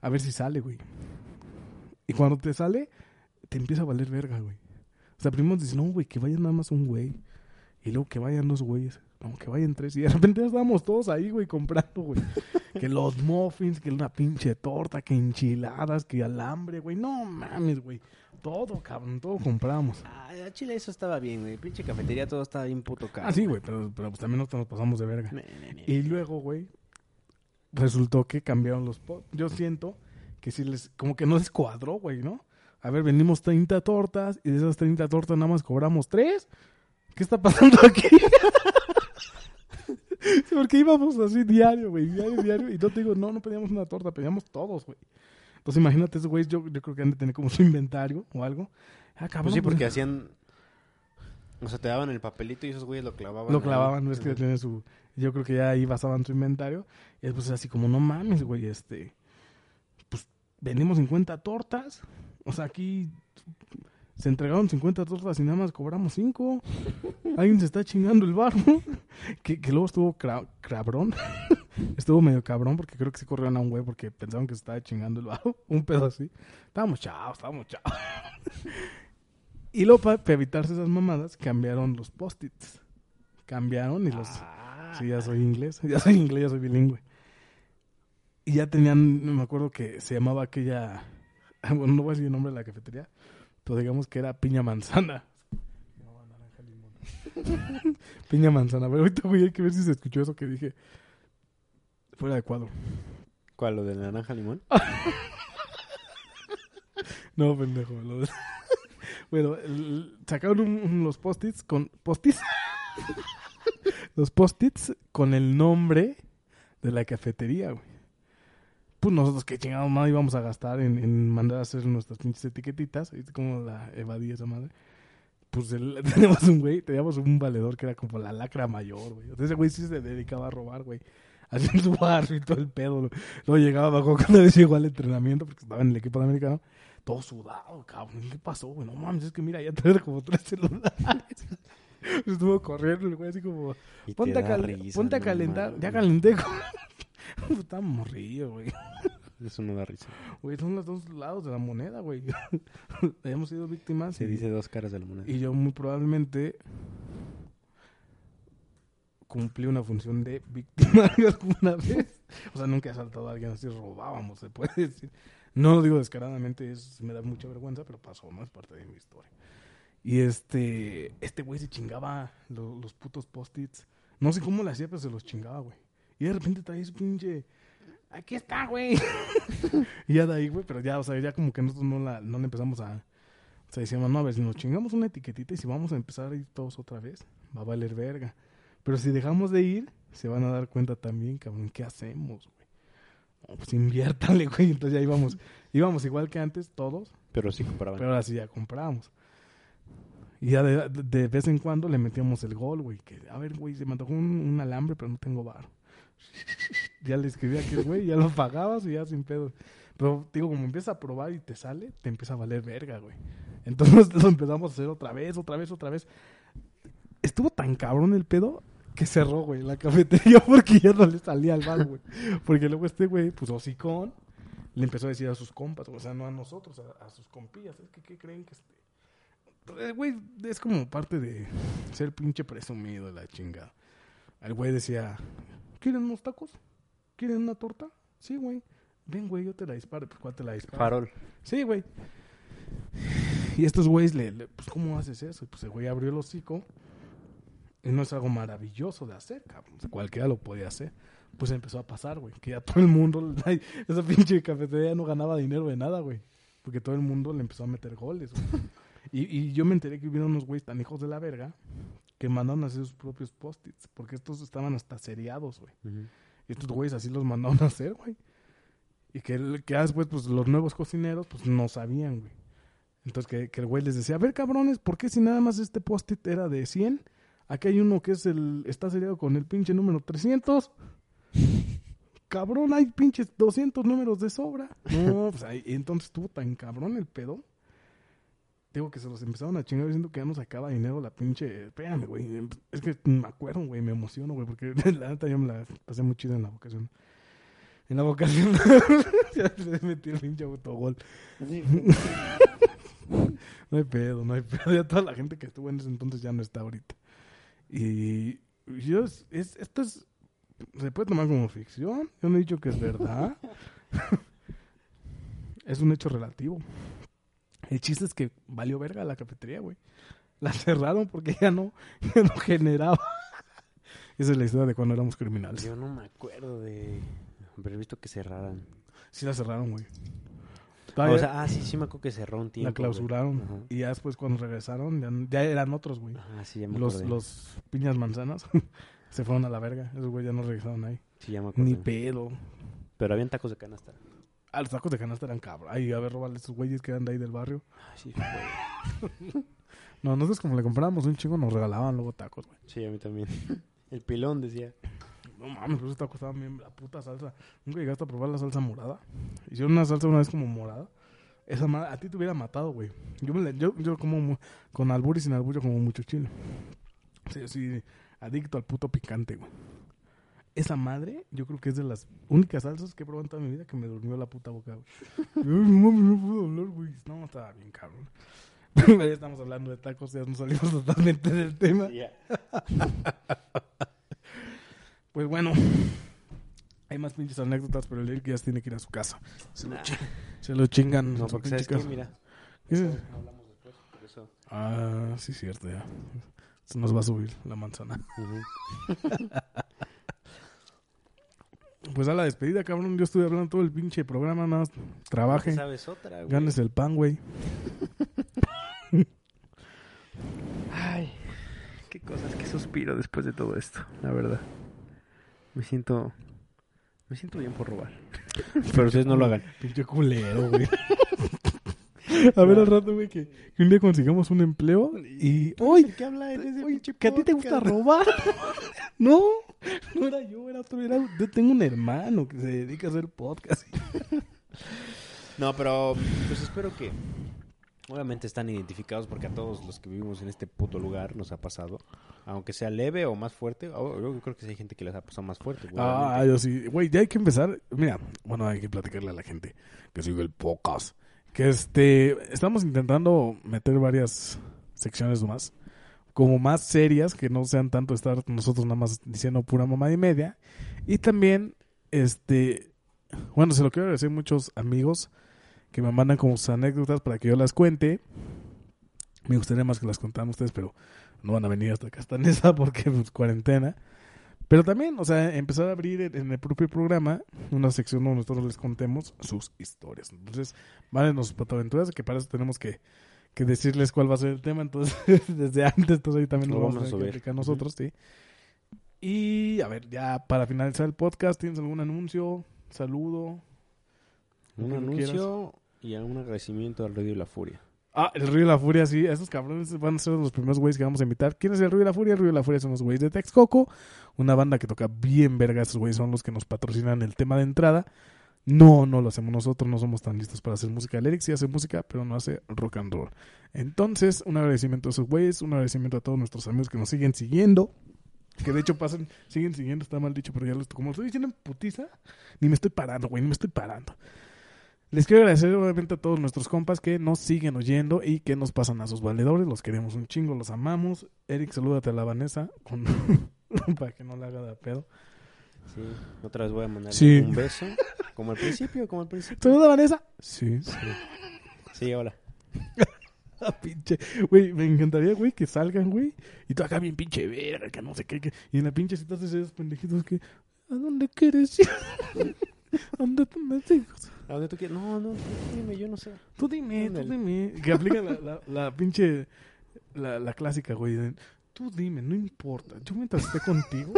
a ver si sale, güey. Y cuando te sale, te empieza a valer verga, güey. O sea, primero dices, no, güey, que vaya nada más un güey. Y luego que vayan dos güeyes. No, que vayan tres. Y de repente ya estábamos todos ahí, güey, comprando, güey. *laughs* que los muffins, que una pinche torta, que enchiladas, que alambre, güey. No mames, güey. Todo, cabrón, todo compramos. Ay, a Chile eso estaba bien, güey. Pinche cafetería todo estaba bien puto caro. Ah, sí, güey, pero, pero pues también nosotros nos pasamos de verga. Me, me, me. Y luego, güey, resultó que cambiaron los posts. Yo siento que sí les, como que no les cuadró, güey, ¿no? A ver, vendimos 30 tortas y de esas 30 tortas nada más cobramos 3. ¿Qué está pasando aquí? *laughs* Porque íbamos así diario, güey, diario, diario. Y no te digo, no, no pedíamos una torta, pedíamos todos, güey. Entonces imagínate, esos güeyes, yo, yo creo que han de tener como *laughs* su inventario o algo. Ah, cabrón. Pues sí, porque pues, hacían... O sea, te daban el papelito y esos güeyes lo clavaban. Lo clavaban, no es que Ajá. tiene su... Yo creo que ya ahí basaban su inventario. Y después es así como, no mames, güey, este... Pues vendimos 50 tortas. O sea, aquí se entregaron 50 tortas y nada más cobramos 5. *laughs* Alguien se está chingando el barro. *laughs* que, que luego estuvo cra- cabrón. Estuvo medio cabrón porque creo que se corrieron a un güey porque pensaban que se estaba chingando el barro. *laughs* un pedo así. Estábamos chavos, estábamos chavos. *laughs* y luego para, evitarse esas mamadas cambiaron los post-its. Cambiaron y los... Ah. Sí, ya soy inglés. *laughs* Ya soy inglés, ya soy bilingüe. Y ya tenían, me acuerdo que se llamaba aquella, bueno, no voy a decir el nombre de la cafetería, pero digamos que era piña manzana. No, naranja limón. piña manzana. Pero ahorita, güey, hay que ver si se escuchó eso que dije. Fuera de cuadro. ¿Cuál? ¿Lo de naranja limón? *laughs* No, pendejo. lo de- *laughs* bueno, el- sacaron un- un- los post-its con... ¿Post-its? *laughs* los post-its con el nombre de la cafetería, güey. Pues nosotros qué chingados más íbamos a gastar en, en mandar a hacer nuestras pinches etiquetitas. ¿Viste cómo la evadí esa madre? Pues el- teníamos un güey, teníamos un valedor que era como la lacra mayor, güey. Entonces ese güey sí se dedicaba a robar, güey. Haciendo su barrio y todo el pedo. Luego llegaba bajo cuando vez llegó al entrenamiento porque estaba en el equipo de americano. Todo sudado, cabrón. ¿Qué pasó, güey? No mames, es que mira, ya trae como tres celulares. *laughs* Estuvo corriendo el güey así como... Y Ponte a, risa, ponte a calentar. Ya calenté. *laughs* Puta morrillo, güey. Eso no da risa. Güey, son los dos lados de la moneda, güey. *laughs* Hemos sido víctimas. Se y- dice dos caras de la moneda. Y yo muy probablemente cumplí una función de víctima *laughs* alguna vez. O sea, nunca he asaltado a alguien así, robábamos, se puede decir. No lo digo descaradamente, es, me da mucha vergüenza, pero pasó, ¿no? Parte de mi historia. Y este, este güey se chingaba lo- los putos post-its. No sé cómo le hacía, pero se los chingaba, güey. Y de repente traía su pinche... Aquí está, güey. *laughs* y ya de ahí, güey, pero ya, o sea, ya como que nosotros no, la, no le empezamos a... O sea, decíamos, no, a ver, si nos chingamos una etiquetita y si vamos a empezar a ir todos otra vez, va a valer verga. Pero si dejamos de ir, se van a dar cuenta también, cabrón, ¿qué hacemos, güey? No, pues inviértanle, *laughs* güey. Entonces ya íbamos, íbamos igual que antes, todos, Pero sí compraban. pero ahora sí ya compramos. Y ya de, de vez en cuando le metíamos el gol, güey. Que, a ver, güey, se me antojó un, un alambre, pero no tengo bar. *laughs* ya le escribí a aquel güey, ya lo pagabas y ya sin pedo. Pero, digo, como empieza a probar y te sale, te empieza a valer verga, güey. Entonces *laughs* lo empezamos a hacer otra vez, otra vez, otra vez. Estuvo tan cabrón el pedo que cerró, güey, la cafetería *laughs* porque ya no le salía al bar, güey. Porque luego este güey, pues hocicón, le empezó a decir a sus compas, o sea, no a nosotros, a, a sus compillas. Es que, ¿qué creen que este? Eh, Güey, es como parte de ser pinche presumido la chingada. El güey decía, ¿quieren unos tacos? ¿Quieren una torta? Sí, güey. Ven, güey, yo te la disparo. Pues, ¿cuál te la disparo? Farol. Sí, güey. Y estos güeyes, le, le- pues, ¿cómo haces eso? Pues el güey abrió el hocico. Y no es algo maravilloso de hacer, cabrón. O sea, cualquiera lo podía hacer. Pues empezó a pasar, güey. Que ya todo el mundo, *laughs* esa pinche cafetería no ganaba dinero de nada, güey. Porque todo el mundo le empezó a meter goles, güey. Y, y yo me enteré que hubieron unos güeyes tan hijos de la verga que mandaron a hacer sus propios post-its. Porque estos estaban hasta seriados, güey. Y estos güeyes así los mandaron a hacer, güey. Y que, después, pues, los nuevos cocineros, pues, no sabían, güey. Entonces, que, que el güey les decía, a ver, cabrones, ¿por qué si nada más este post-it era de 100? Aquí hay uno que es el, está seriado con el pinche número 300. *laughs* Cabrón, hay pinches 200 números de sobra. No, pues, ahí, entonces estuvo tan cabrón el pedo. Digo que se los empezaron a chingar diciendo que ya no sacaba dinero la pinche... Espérame, güey. Es que me acuerdo, güey. Me emociono, güey. Porque *laughs* la neta yo me la pasé muy chido en la vocación. En la vocación. *laughs* ya se metí el pinche autogol. No hay pedo, no hay pedo. Ya toda la gente que estuvo en ese entonces ya no está ahorita. Y yo, es, es- esto es, se puede tomar como ficción. Yo no he dicho que es verdad. *laughs* es un hecho relativo. El chiste es que valió verga la cafetería, güey. La cerraron porque ya no, *laughs* ya no generaba. *laughs* Esa es la historia de cuando éramos criminales. Yo no me acuerdo de haber visto que cerraran. Sí la cerraron, güey. O Todavía sea, ah, sí, sí me acuerdo que cerró un tiempo. la clausuraron. Ajá. Y ya después cuando regresaron, ya, ya eran otros, güey. Ajá, sí, ya me Los, acordé. los piñas manzanas *laughs* se fueron a la verga. Esos güey ya no regresaron ahí. Sí, ya me. Ni pedo. Pero habían tacos de canasta. Ah, los tacos de canasta eran cabros. Ay, a ver, robarle esos güeyes que eran de ahí del barrio. Ay, sí, güey. *laughs* No, nosotros como le comprábamos un chingo, nos regalaban luego tacos, güey. Sí, a mí también. *laughs* El pilón decía. No mames, esos tacos estaban bien, la puta salsa. Nunca llegaste a probar la salsa morada. Hicieron una salsa una vez como morada. Esa madre, a ti te hubiera matado, güey. Yo, me la- yo, yo como con albur y sin albur, yo como mucho chile. Sí, soy adicto al puto picante, güey. Esa madre, yo creo que es de las únicas salsas que he probado en toda mi vida que me durmió la puta boca, güey. No mames, no puedo hablar, güey. No, estaba bien cabrón. *laughs* ya estamos hablando de tacos, ya nos salimos *laughs* totalmente del tema. Ya. *laughs* Pues bueno, hay más pinches anécdotas, pero el Eric ya tiene que ir a su casa. Se lo, chi- se lo chingan. No, porque sabes mira. ¿Qué es? Hablamos después, por eso. Ah, sí, cierto, ya. Se nos va a subir la manzana. *laughs* Pues a la despedida, cabrón. Yo estuve hablando todo el pinche programa, nada más. Trabaje, ¿Sabes otra, güey? ganes el pan, güey. *laughs* Ay, qué cosas, qué suspiro después de todo esto, la verdad. Me siento. Me siento bien por robar. *laughs* Pero ustedes no lo hagan. Pinche culero, güey. *laughs* A ver al rato, güey, que, que un día consigamos un empleo y... ¡Uy! ¿Qué habla en ese Oye, pinche que a ti te gusta robar. *laughs* no, no era yo, era otro. Era, yo tengo un hermano que se dedica a hacer podcast. No, pero pues espero que Obviamente están identificados porque a todos los que vivimos en este puto lugar nos ha pasado. Aunque sea leve o más fuerte. oh, Yo creo que sí hay gente que les ha pasado más fuerte. güey, Ah, yo sí. Güey, ya hay que empezar. Mira, bueno, hay que platicarle a la gente que sigue el podcast. Que este, estamos intentando meter varias secciones más. Como más serias, que no sean tanto estar nosotros nada más diciendo pura mamá y media. Y también, este, bueno, se lo quiero a muchos amigos que me mandan como sus anécdotas para que yo las cuente. Me gustaría más que las contaran ustedes, pero no van a venir hasta acá, hasta *laughs* en esa, porque pues, cuarentena. Pero también, o sea, empezar a abrir en, en el propio programa una sección donde nosotros les contemos sus historias. Entonces, válenos patoaventuras, que para eso tenemos que, que decirles cuál va a ser el tema. Entonces, *laughs* desde antes, entonces ahí también Lo vamos, vamos a a aplicar nosotros, sí. Y, a ver, ya para finalizar el podcast, ¿tienes algún anuncio? Saludo. Un anuncio y un agradecimiento al Radio y la Furia. Ah, el Río de la Furia, sí. Esos cabrones van a ser los primeros güeyes que vamos a invitar. ¿Quién es el Río de la Furia? El Río de la Furia son los güeyes de Texcoco. Una banda que toca bien verga. Esos güeyes son los que nos patrocinan el tema de entrada. No, no lo hacemos nosotros. No somos tan listos para hacer música. El Eric sí hace música, pero no hace rock and roll. Entonces, un agradecimiento a esos güeyes. Un agradecimiento a todos nuestros amigos que nos siguen siguiendo. Que de hecho pasan, siguen siguiendo, está mal dicho, pero ya los, como estoy diciendo en putiza, ni me estoy parando, güey, ni me estoy parando. Les quiero agradecer obviamente a todos nuestros compas que nos siguen oyendo y que nos pasan a sus valedores. Los queremos un chingo, los amamos. Eric, salúdate a la Vanessa con... *laughs* para que no le haga de pedo. Sí, otra vez voy a mandar Sí. un beso. Como al principio, como al principio. ¿Saluda Vanessa? Sí. Sí, sí hola. *laughs* Ah, pinche. Güey, me encantaría, güey, que salgan, güey. Y tú acá bien pinche verga, que no sé qué. que- Y en la pinche cita haces esos pendejitos que... ¿A dónde quieres ir? *laughs* ¿A *laughs* dónde te metes? ¿A dónde tú quieres? No, no, tú dime, yo no sé. Tú dime, tú dime. Que aplica la, la, la pinche. La, la clásica, güey. Tú dime, no importa. Yo mientras esté contigo.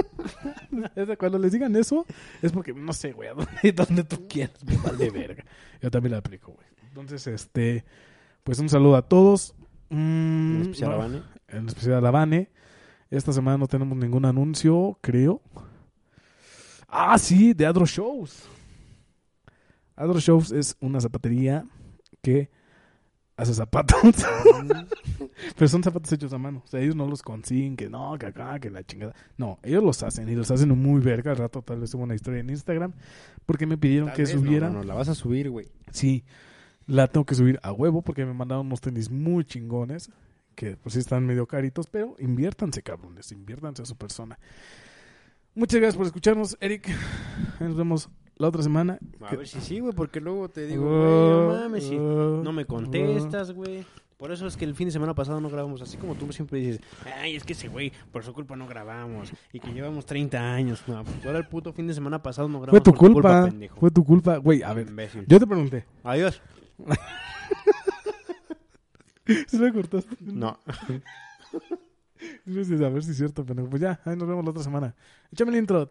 *laughs* Cuando les digan eso, es porque no sé, güey. a dónde, *laughs* donde tú quieras, me vale verga. Yo también la aplico, güey. Entonces, este. Pues un saludo a todos. Mm, En especial a no, Vane. En especial a la Vane. Esta semana no tenemos ningún anuncio, creo. Ah, sí, de Adro Shows. Adro Shows es una zapatería que hace zapatos. *laughs* *laughs* Pero son zapatos hechos a mano. O sea, ellos no los consiguen, que no, que acá, que la chingada. No, ellos los hacen y los hacen muy verga. Al rato tal vez subo una historia en Instagram. Porque me pidieron Tal que vez, subiera. No, no, la vas a subir, güey. Sí, la tengo que subir a huevo porque me mandaron unos tenis muy chingones. Que pues sí están medio caritos, pero inviértanse, cabrones. Inviértanse a su persona. Muchas gracias por escucharnos, Eric. Nos vemos la otra semana. A Que- ver si sí, güey, porque luego te digo, Uh, güey, no mames, si uh, no me contestas, güey. Por eso es que el fin de semana pasado no grabamos. Así como tú siempre dices, ay, es que ese güey, por su culpa no grabamos. Y que llevamos 30 años. No, pues ahora el puto fin de semana pasado no grabamos. Fue tu por culpa. fue tu culpa. Güey, a ver. Imbécil. Yo te pregunté. Adiós. *laughs* ¿Sí me cortaste? No. *laughs* A ver si es cierto, pendejo. Pues ya, ahí nos vemos la otra semana. Échame el intro.